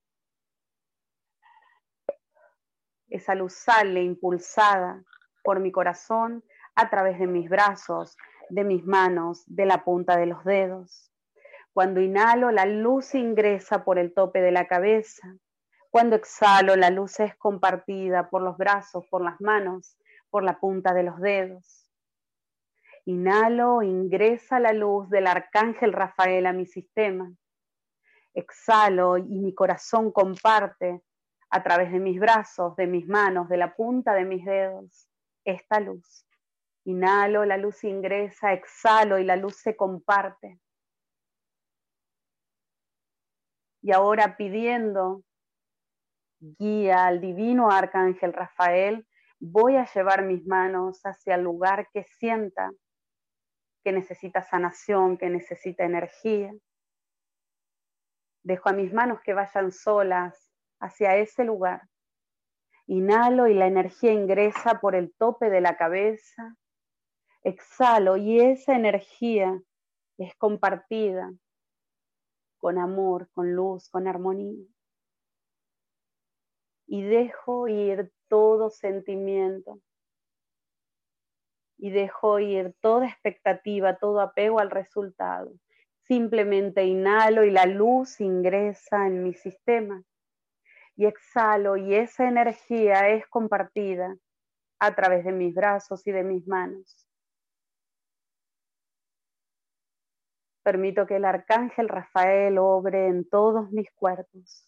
esa luz sale impulsada por mi corazón a través de mis brazos, de mis manos, de la punta de los dedos. Cuando inhalo, la luz ingresa por el tope de la cabeza, cuando exhalo, la luz es compartida por los brazos, por las manos, por la punta de los dedos. Inhalo, ingresa la luz del arcángel Rafael a mi sistema. Exhalo y mi corazón comparte a través de mis brazos, de mis manos, de la punta de mis dedos, esta luz. Inhalo, la luz ingresa, exhalo y la luz se comparte. Y ahora pidiendo guía al divino arcángel Rafael, voy a llevar mis manos hacia el lugar que sienta que necesita sanación, que necesita energía. Dejo a mis manos que vayan solas hacia ese lugar. Inhalo y la energía ingresa por el tope de la cabeza. Exhalo y esa energía es compartida con amor, con luz, con armonía y dejo ir todo sentimiento y dejo ir toda expectativa, todo apego al resultado. Simplemente inhalo y la luz ingresa en mi sistema y exhalo y esa energía es compartida a través de mis brazos y de mis manos. Permito que el arcángel Rafael obre en todos mis cuerpos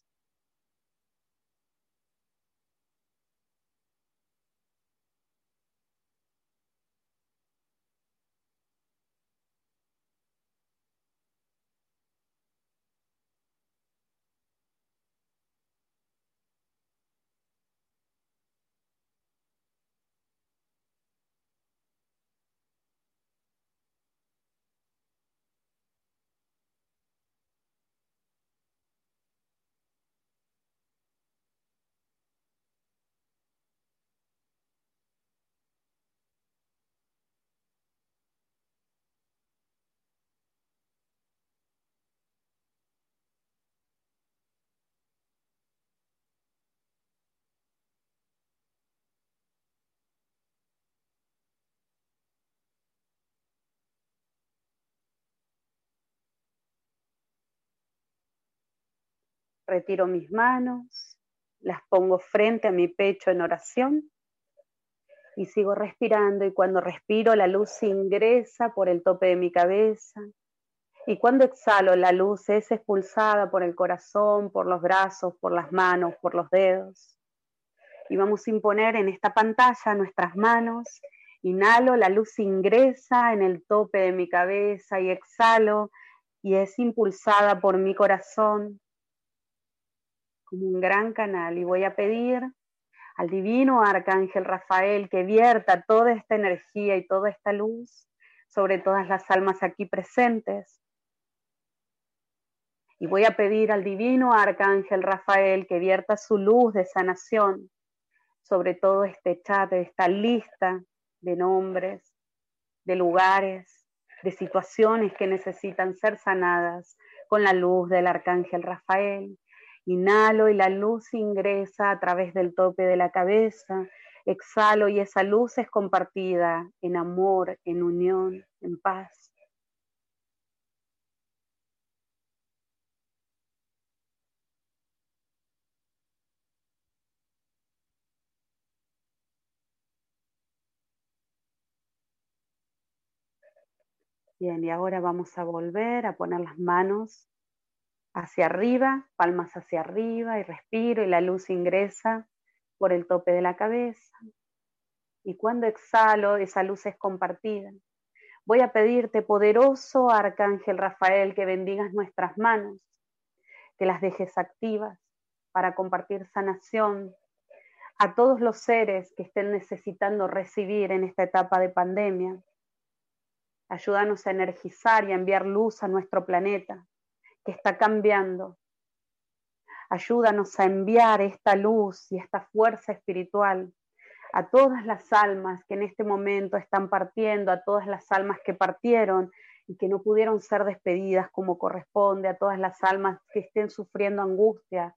Retiro mis manos, las pongo frente a mi pecho en oración y sigo respirando y cuando respiro la luz ingresa por el tope de mi cabeza y cuando exhalo la luz es expulsada por el corazón, por los brazos, por las manos, por los dedos. Y vamos a imponer en esta pantalla nuestras manos. Inhalo, la luz ingresa en el tope de mi cabeza y exhalo y es impulsada por mi corazón, como un gran canal y voy a pedir al divino arcángel Rafael que vierta toda esta energía y toda esta luz sobre todas las almas aquí presentes. Y voy a pedir al divino arcángel Rafael que vierta su luz de sanación sobre todo este chat, esta lista de nombres, de lugares, de situaciones que necesitan ser sanadas con la luz del arcángel Rafael. Inhalo y la luz ingresa a través del tope de la cabeza. Exhalo y esa luz es compartida en amor, en unión, en paz. Bien, y ahora vamos a volver a poner las manos hacia arriba, palmas hacia arriba y respiro y la luz ingresa por el tope de la cabeza. Y cuando exhalo, esa luz es compartida. Voy a pedirte, poderoso Arcángel Rafael, que bendigas nuestras manos, que las dejes activas para compartir sanación a todos los seres que estén necesitando recibir en esta etapa de pandemia. Ayúdanos a energizar y a enviar luz a nuestro planeta, que está cambiando. Ayúdanos a enviar esta luz y esta fuerza espiritual a todas las almas que en este momento están partiendo, a todas las almas que partieron y que no pudieron ser despedidas como corresponde, a todas las almas que estén sufriendo angustia.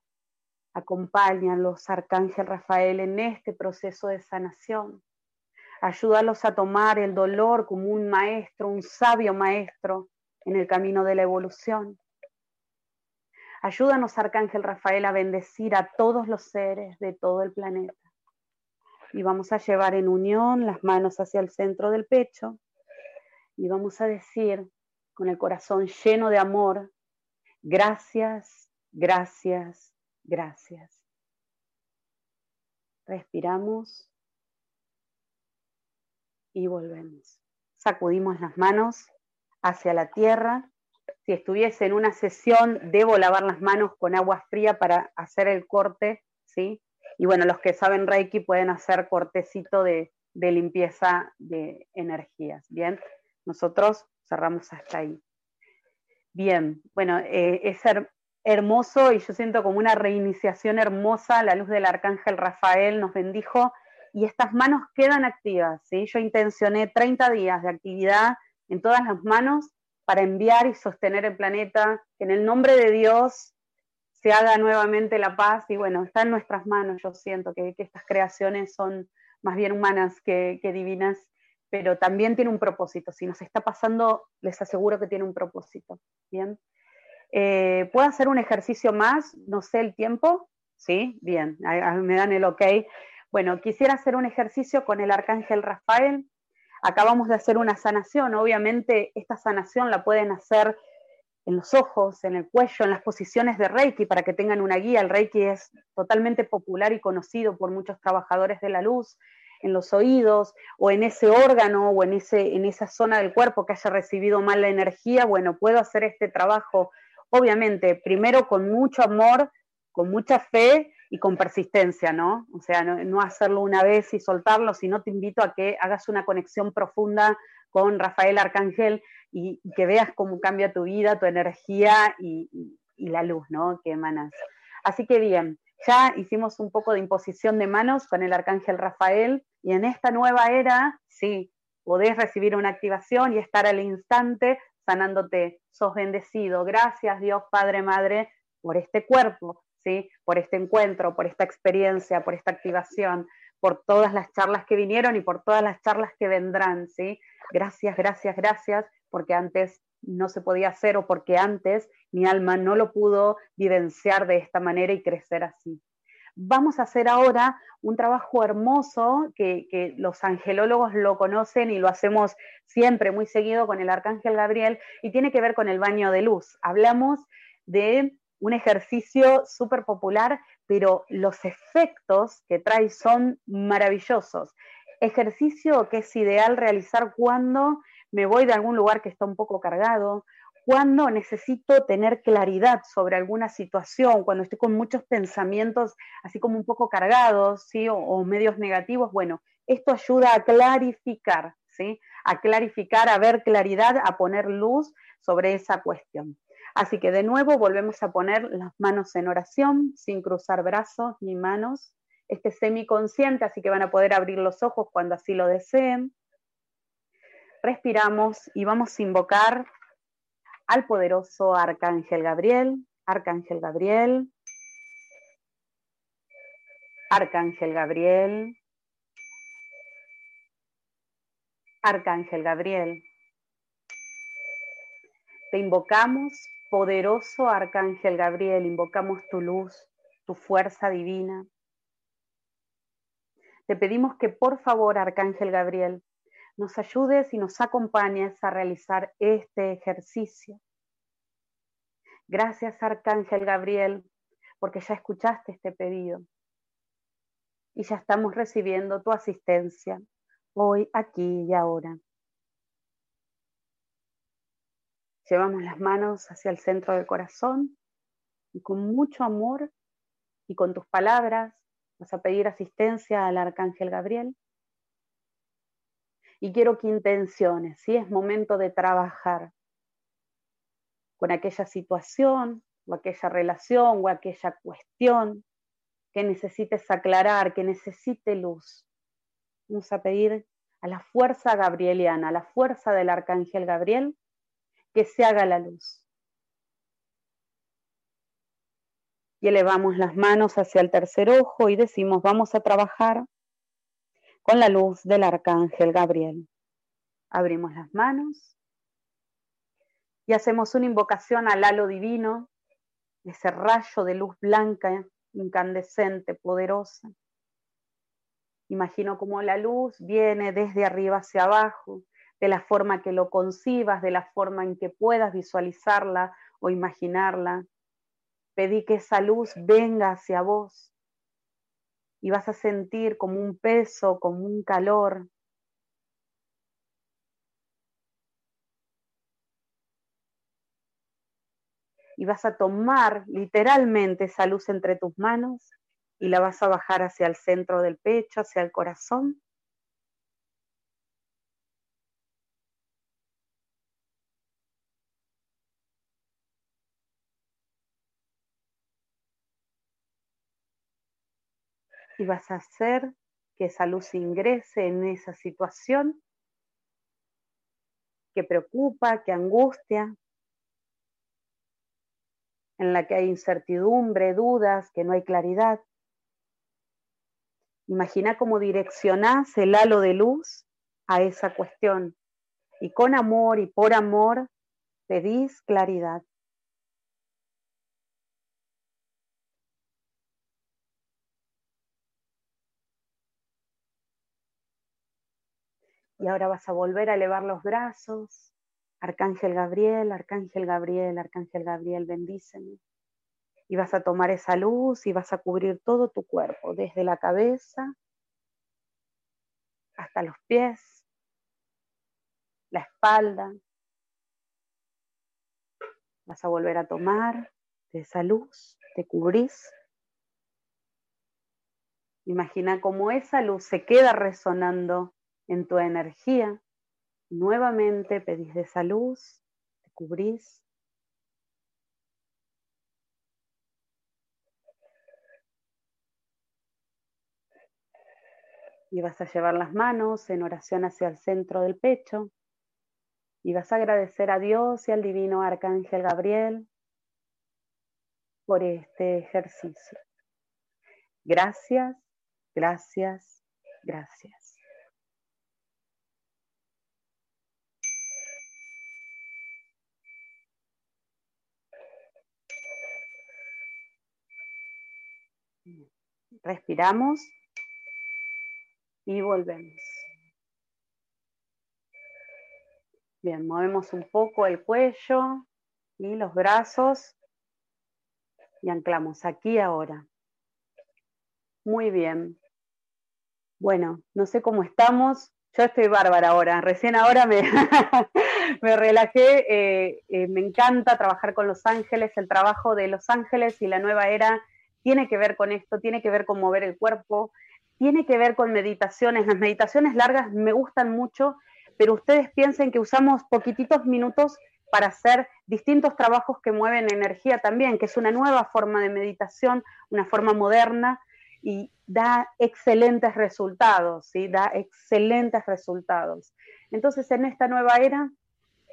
Acompáñalos, Arcángel Rafael, en este proceso de sanación. Ayúdalos a tomar el dolor como un maestro, un sabio maestro en el camino de la evolución. Ayúdanos, Arcángel Rafael, a bendecir a todos los seres de todo el planeta y vamos a llevar en unión las manos hacia el centro del pecho y vamos a decir con el corazón lleno de amor, gracias, gracias, gracias. Respiramos y volvemos. Sacudimos las manos hacia la tierra. Si estuviese en una sesión, debo lavar las manos con agua fría para hacer el corte, ¿sí? Y bueno, los que saben Reiki pueden hacer cortecito de, limpieza de energías. Bien, nosotros cerramos hasta ahí. Bien, bueno, eh, es hermoso y yo siento como una reiniciación hermosa. La luz del arcángel Rafael nos bendijo y estas manos quedan activas. ¿sí? Yo intencioné 30 días de actividad en todas las manos para enviar y sostener el planeta, que en el nombre de Dios se haga nuevamente la paz y bueno, está en nuestras manos, yo siento que, estas creaciones son más bien humanas que, divinas, pero también tiene un propósito, si nos está pasando, les aseguro que tiene un propósito, ¿bien? Eh, ¿Puedo hacer un ejercicio más? No sé el tiempo, ¿sí? Bien, me dan el ok. Bueno, quisiera hacer un ejercicio con el arcángel Rafael. Acabamos de hacer una sanación, obviamente esta sanación la pueden hacer en los ojos, en el cuello, en las posiciones de Reiki, para que tengan una guía. El Reiki es totalmente popular y conocido por muchos trabajadores de la luz, en los oídos o en ese órgano o en, ese, en esa zona del cuerpo que haya recibido mal la energía. Bueno, puedo hacer este trabajo, obviamente, primero con mucho amor, con mucha fe y con persistencia, ¿no? O sea, no, hacerlo una vez y soltarlo, sino te invito a que hagas una conexión profunda con Rafael Arcángel y, que veas cómo cambia tu vida, tu energía y, la luz, ¿no? Que emanas. Así que bien, ya hicimos un poco de imposición de manos con el Arcángel Rafael y en esta nueva era, sí, podés recibir una activación y estar al instante sanándote. Sos bendecido. Gracias Dios, Padre, Madre, por este cuerpo, ¿sí? Por este encuentro, por esta experiencia, por esta activación, por todas las charlas que vinieron y por todas las charlas que vendrán, ¿sí? Gracias, gracias, gracias, porque antes no se podía hacer o porque antes mi alma no lo pudo vivenciar de esta manera y crecer así. Vamos a hacer ahora un trabajo hermoso que, que, los angelólogos lo conocen y lo hacemos siempre muy seguido con el arcángel Gabriel y tiene que ver con el baño de luz. Hablamos de un ejercicio súper popular pero los efectos que trae son maravillosos. Ejercicio que es ideal realizar cuando me voy de algún lugar que está un poco cargado, cuando necesito tener claridad sobre alguna situación, cuando estoy con muchos pensamientos así como un poco cargados, ¿sí? o, o medios negativos, bueno, esto ayuda a clarificar, ¿sí? a clarificar, a ver claridad, a poner luz sobre esa cuestión. Así que de nuevo volvemos a poner las manos en oración, sin cruzar brazos ni manos. Este semiconsciente, así que van a poder abrir los ojos cuando así lo deseen. Respiramos y vamos a invocar al poderoso Arcángel Gabriel. Arcángel Gabriel. Arcángel Gabriel. Arcángel Gabriel. Te invocamos Poderoso Arcángel Gabriel, invocamos tu luz, tu fuerza divina. Te pedimos que por favor, Arcángel Gabriel, nos ayudes y nos acompañes a realizar este ejercicio. Gracias, Arcángel Gabriel, porque ya escuchaste este pedido. y ya estamos recibiendo tu asistencia hoy, aquí y ahora. Llevamos las manos hacia el centro del corazón y con mucho amor y con tus palabras vas a pedir asistencia al arcángel Gabriel. Y quiero que intenciones, si es momento de trabajar con aquella situación o aquella relación o aquella cuestión que necesites aclarar, que necesite luz. Vamos a pedir a la fuerza gabrieliana, a la fuerza del arcángel Gabriel, que se haga la luz. Y elevamos las manos hacia el tercer ojo y decimos, vamos a trabajar con la luz del arcángel Gabriel. Abrimos las manos y hacemos una invocación al halo divino, ese rayo de luz blanca, incandescente, poderosa. Imagino cómo la luz viene desde arriba hacia abajo, de la forma que lo concibas, de la forma en que puedas visualizarla o imaginarla. Pedí que esa luz venga hacia vos y vas a sentir como un peso, como un calor. Y vas a tomar literalmente esa luz entre tus manos y la vas a bajar hacia el centro del pecho, hacia el corazón. Y vas a hacer que esa luz ingrese en esa situación que preocupa, que angustia, en la que hay incertidumbre, dudas, que no hay claridad. Imagina cómo direccionás el halo de luz a esa cuestión y con amor y por amor pedís claridad. Y ahora vas a volver a elevar los brazos. Arcángel Gabriel, Arcángel Gabriel, Arcángel Gabriel, bendíceme. Y vas a tomar esa luz y vas a cubrir todo tu cuerpo, desde la cabeza hasta los pies, la espalda. Vas a volver a tomar esa luz, te cubrís. Imagina cómo esa luz se queda resonando en tu energía. Nuevamente pedís de esa luz, te cubrís. Y vas a llevar las manos en oración hacia el centro del pecho. Y vas a agradecer a Dios y al divino Arcángel Gabriel por este ejercicio. Gracias, gracias, gracias. Respiramos y volvemos. Bien, movemos un poco el cuello y los brazos y anclamos aquí ahora. Muy bien. Bueno, no sé cómo estamos. Yo estoy bárbara ahora. Recién ahora me, me relajé. Eh, eh, me encanta trabajar con Los Ángeles. El trabajo de Los Ángeles y la nueva era tiene que ver con esto, tiene que ver con mover el cuerpo, tiene que ver con meditaciones. Las meditaciones largas me gustan mucho, pero ustedes piensen que usamos poquititos minutos para hacer distintos trabajos que mueven energía también, que es una nueva forma de meditación, una forma moderna y da excelentes resultados, ¿sí? Da excelentes resultados. Entonces, en esta nueva era,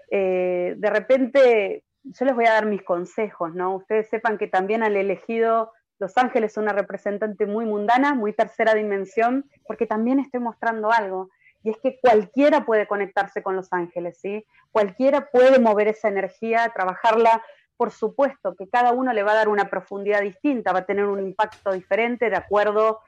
eh, de repente, yo les voy a dar mis consejos, ¿no? Ustedes sepan que también han elegido los Ángeles son una representante muy mundana, muy tercera dimensión, porque también estoy mostrando algo, y es que cualquiera puede conectarse con Los Ángeles, ¿sí? Cualquiera puede mover esa energía, trabajarla, por supuesto que cada uno le va a dar una profundidad distinta, va a tener un impacto diferente de acuerdo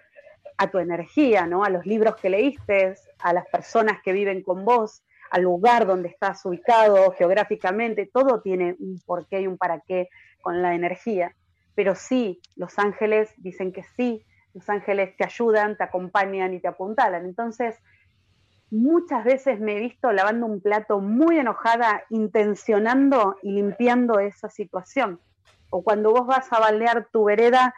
a tu energía, ¿no? A los libros que leíste, a las personas que viven con vos, al lugar donde estás ubicado geográficamente, todo tiene un porqué y un para qué con la energía pero sí, los ángeles dicen que sí, Los ángeles te ayudan, te acompañan y te apuntalan. Entonces, muchas veces me he visto lavando un plato muy enojada, intencionando y limpiando esa situación. O cuando vos vas a baldear tu vereda,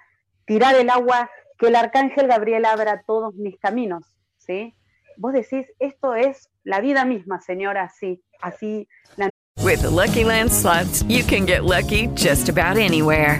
tirar el agua, que el arcángel Gabriel abra todos mis caminos, ¿sí? Vos decís, esto es la vida misma, señora, así, así. La... With the Lucky Land you can get lucky just about anywhere.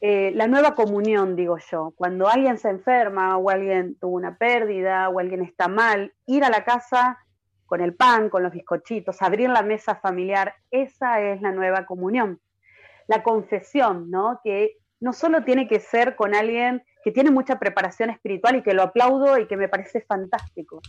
Eh, la nueva comunión, digo yo, cuando alguien se enferma o alguien tuvo una pérdida o alguien está mal, ir a la casa con el pan, con los bizcochitos, abrir la mesa familiar, esa es la nueva comunión. La confesión, ¿no? Que no solo tiene que ser con alguien que tiene mucha preparación espiritual y que lo aplaudo y que me parece fantástico.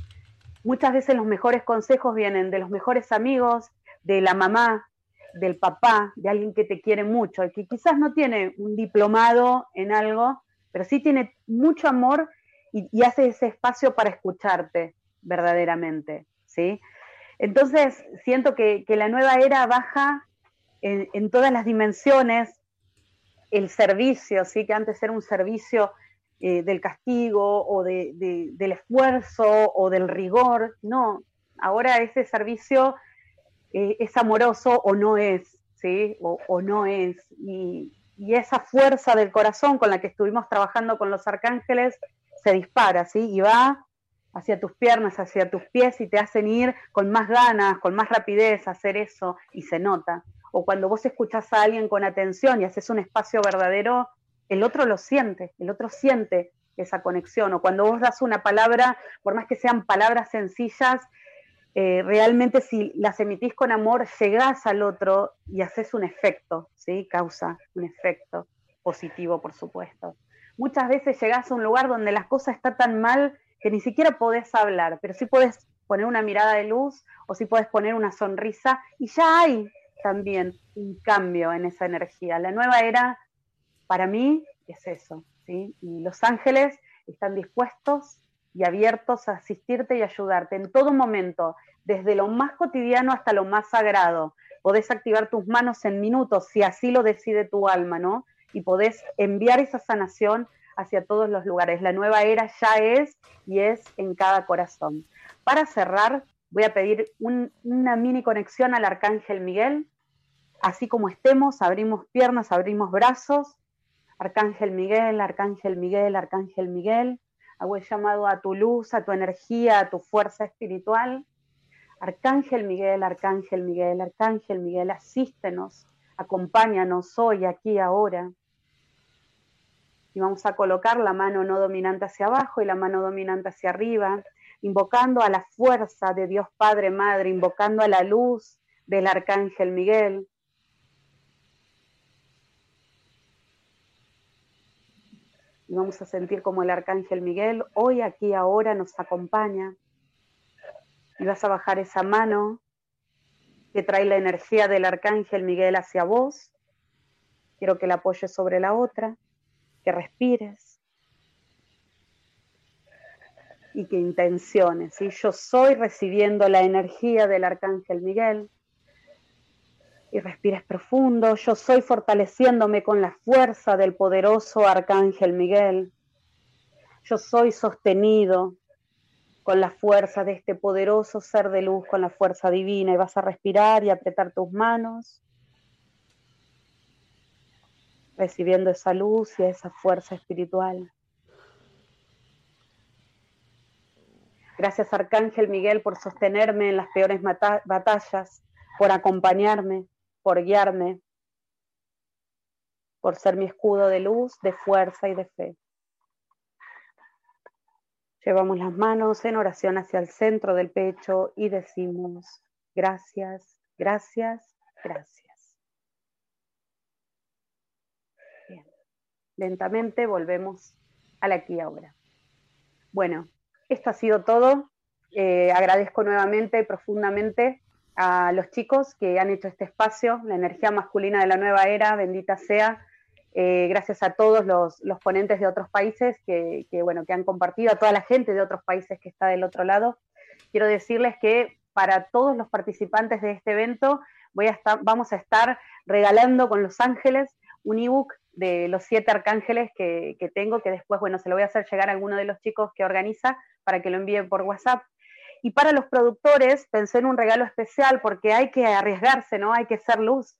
Muchas veces los mejores consejos vienen de los mejores amigos, de la mamá, del papá, de alguien que te quiere mucho, que quizás no tiene un diplomado en algo, pero sí tiene mucho amor y, hace ese espacio para escucharte verdaderamente, ¿sí? Entonces, siento que, la nueva era baja en, todas las dimensiones, el servicio, ¿sí? Que antes era un servicio eh, del castigo o del esfuerzo o del rigor, no, ahora ese servicio eh, es amoroso o no es, ¿sí? O, no es. Y, esa fuerza del corazón con la que estuvimos trabajando con los arcángeles se dispara, ¿sí? Y va hacia tus piernas, hacia tus pies y te hacen ir con más ganas, con más rapidez a hacer eso y se nota. O cuando vos escuchás a alguien con atención y haces un espacio verdadero, el otro lo siente, el otro siente esa conexión. O cuando vos das una palabra, por más que sean palabras sencillas, eh, realmente si las emitís con amor, llegás al otro y haces un efecto, ¿sí? Causa un efecto positivo, por supuesto. Muchas veces llegás a un lugar donde las cosas están tan mal que ni siquiera podés hablar, pero sí podés poner una mirada de luz o sí podés poner una sonrisa y ya hay también un cambio en esa energía. La nueva era, para mí, es eso, ¿sí? Y los ángeles están dispuestos y abiertos a asistirte y ayudarte en todo momento, desde lo más cotidiano hasta lo más sagrado. Podés activar tus manos en minutos, si así lo decide tu alma, ¿no? Y podés enviar esa sanación hacia todos los lugares. La nueva era ya es y es en cada corazón. Para cerrar, voy a pedir una mini conexión al Arcángel Miguel. Así como estemos, abrimos piernas, abrimos brazos. Arcángel Miguel, Arcángel Miguel, Arcángel Miguel hago el llamado a tu luz, a tu energía, a tu fuerza espiritual. Arcángel Miguel, Arcángel Miguel, Arcángel Miguel, asístenos, acompáñanos hoy, aquí, ahora. Y vamos a colocar la mano no dominante hacia abajo y la mano dominante hacia arriba, invocando a la fuerza de Dios Padre, Madre, invocando a la luz del Arcángel Miguel, y vamos a sentir como el arcángel Miguel hoy, aquí, ahora nos acompaña. Y vas a bajar esa mano que trae la energía del arcángel Miguel hacia vos. Quiero que la apoyes sobre la otra, que respires y que intenciones. ¿sí? Yo soy recibiendo la energía del arcángel Miguel y respires profundo. Yo soy fortaleciéndome con la fuerza del poderoso Arcángel Miguel. Yo soy sostenido con la fuerza de este poderoso ser de luz, con la fuerza divina. Y vas a respirar y apretar tus manos, recibiendo esa luz y esa fuerza espiritual. Gracias Arcángel Miguel por sostenerme en las peores batallas, por acompañarme, por guiarme, por ser mi escudo de luz, de fuerza y de fe. Llevamos las manos en oración hacia el centro del pecho y decimos, gracias, gracias, gracias. Bien. Lentamente volvemos al aquí y ahora. Bueno, esto ha sido todo. Eh, agradezco nuevamente, profundamente, a los chicos que han hecho este espacio, la energía masculina de la nueva era, bendita sea. Eh, gracias a todos los, ponentes de otros países que, bueno, que han compartido, a toda la gente de otros países que está del otro lado. Quiero decirles que para todos los participantes de este evento voy a estar, vamos a estar regalando con Los Ángeles un ebook de los siete arcángeles que, que, tengo, que después, bueno, se lo voy a hacer llegar a alguno de los chicos que organiza para que lo envíen por WhatsApp. Y para los productores pensé en un regalo especial porque hay que arriesgarse, ¿no? Hay que ser luz.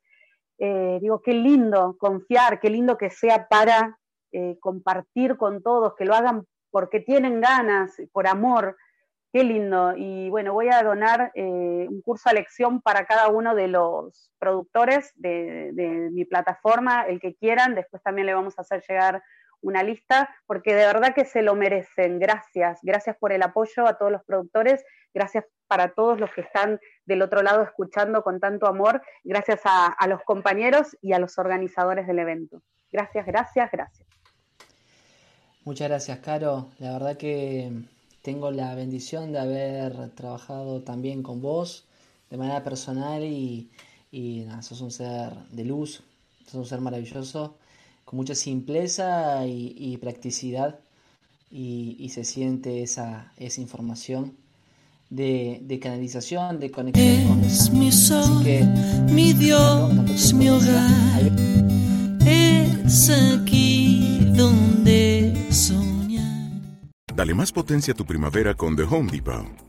Eh, digo, qué lindo confiar, qué lindo que sea para eh, compartir con todos, que lo hagan porque tienen ganas, por amor, qué lindo. Y bueno, voy a donar eh, un curso a lección para cada uno de los productores de, de, mi plataforma, el que quieran, después también le vamos a hacer llegar una lista, porque de verdad que se lo merecen. Gracias, gracias por el apoyo a todos los productores, gracias para todos los que están del otro lado escuchando con tanto amor, gracias a, los compañeros y a los organizadores del evento. Gracias, gracias, gracias. Muchas gracias, Caro. La verdad que tengo la bendición de haber trabajado también con vos de manera personal y, y nada, sos un ser de luz, sos un ser maravilloso con mucha simpleza y, practicidad y, se siente esa, esa información de, canalización, de conexión con es mi sol, mi Dios, mi hogar. Es aquí donde soñar. Dale más potencia a tu primavera con The Home Depot.